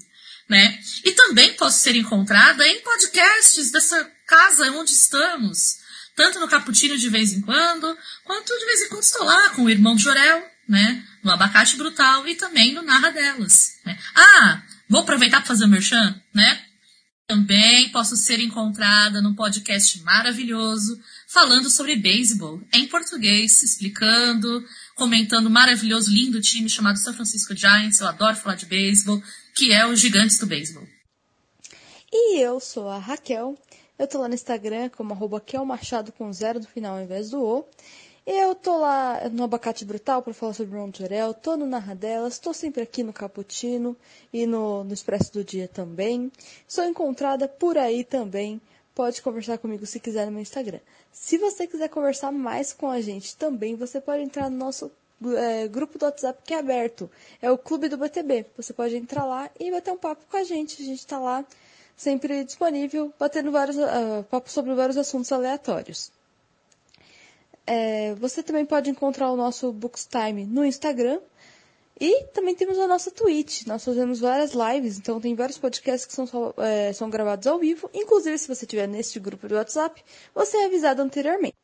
Né? E também posso ser encontrada em podcasts dessa casa onde estamos tanto no Cappuccino de vez em quando, quanto de vez em quando estou lá com o irmão Jorel, né? No Abacate Brutal e também no Narra Delas. Né? Ah, vou aproveitar para fazer o merchan, né? Também posso ser encontrada num podcast maravilhoso falando sobre beisebol em português, explicando, comentando maravilhoso, lindo time chamado São Francisco Giants. Eu adoro falar de beisebol, que é o Gigantes do Beisebol. E eu sou a Raquel eu tô lá no Instagram como arroba Machado com zero no final ao invés do O. Eu tô lá no Abacate Brutal para falar sobre o Ron Jorel, tô no Narradelas, tô sempre aqui no Caputino e no, no Expresso do Dia também. Sou encontrada por aí também. Pode conversar comigo se quiser no meu Instagram. Se você quiser conversar mais com a gente também, você pode entrar no nosso é, grupo do WhatsApp que é aberto. É o Clube do BTB. Você pode entrar lá e bater um papo com a gente. A gente tá lá sempre disponível, batendo vários uh, sobre vários assuntos aleatórios. É, você também pode encontrar o nosso Bookstime no Instagram. E também temos a nossa Twitch. Nós fazemos várias lives, então tem vários podcasts que são, é, são gravados ao vivo. Inclusive, se você estiver neste grupo do WhatsApp, você é avisado anteriormente.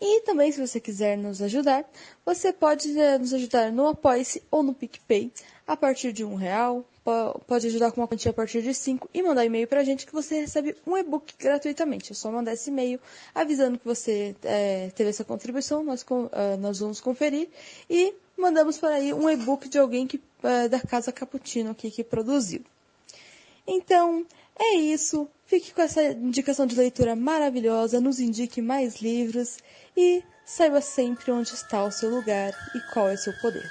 E também, se você quiser nos ajudar, você pode é, nos ajudar no Apoia-se ou no PicPay a partir de um real, pode ajudar com uma quantia a partir de 5 e mandar e-mail pra gente que você recebe um e-book gratuitamente. É só mandar esse e-mail avisando que você é, teve essa contribuição, nós, uh, nós vamos conferir e mandamos para aí um e-book de alguém que, uh, da Casa Caputino aqui que produziu. Então, é isso. Fique com essa indicação de leitura maravilhosa, nos indique mais livros e saiba sempre onde está o seu lugar e qual é o seu poder.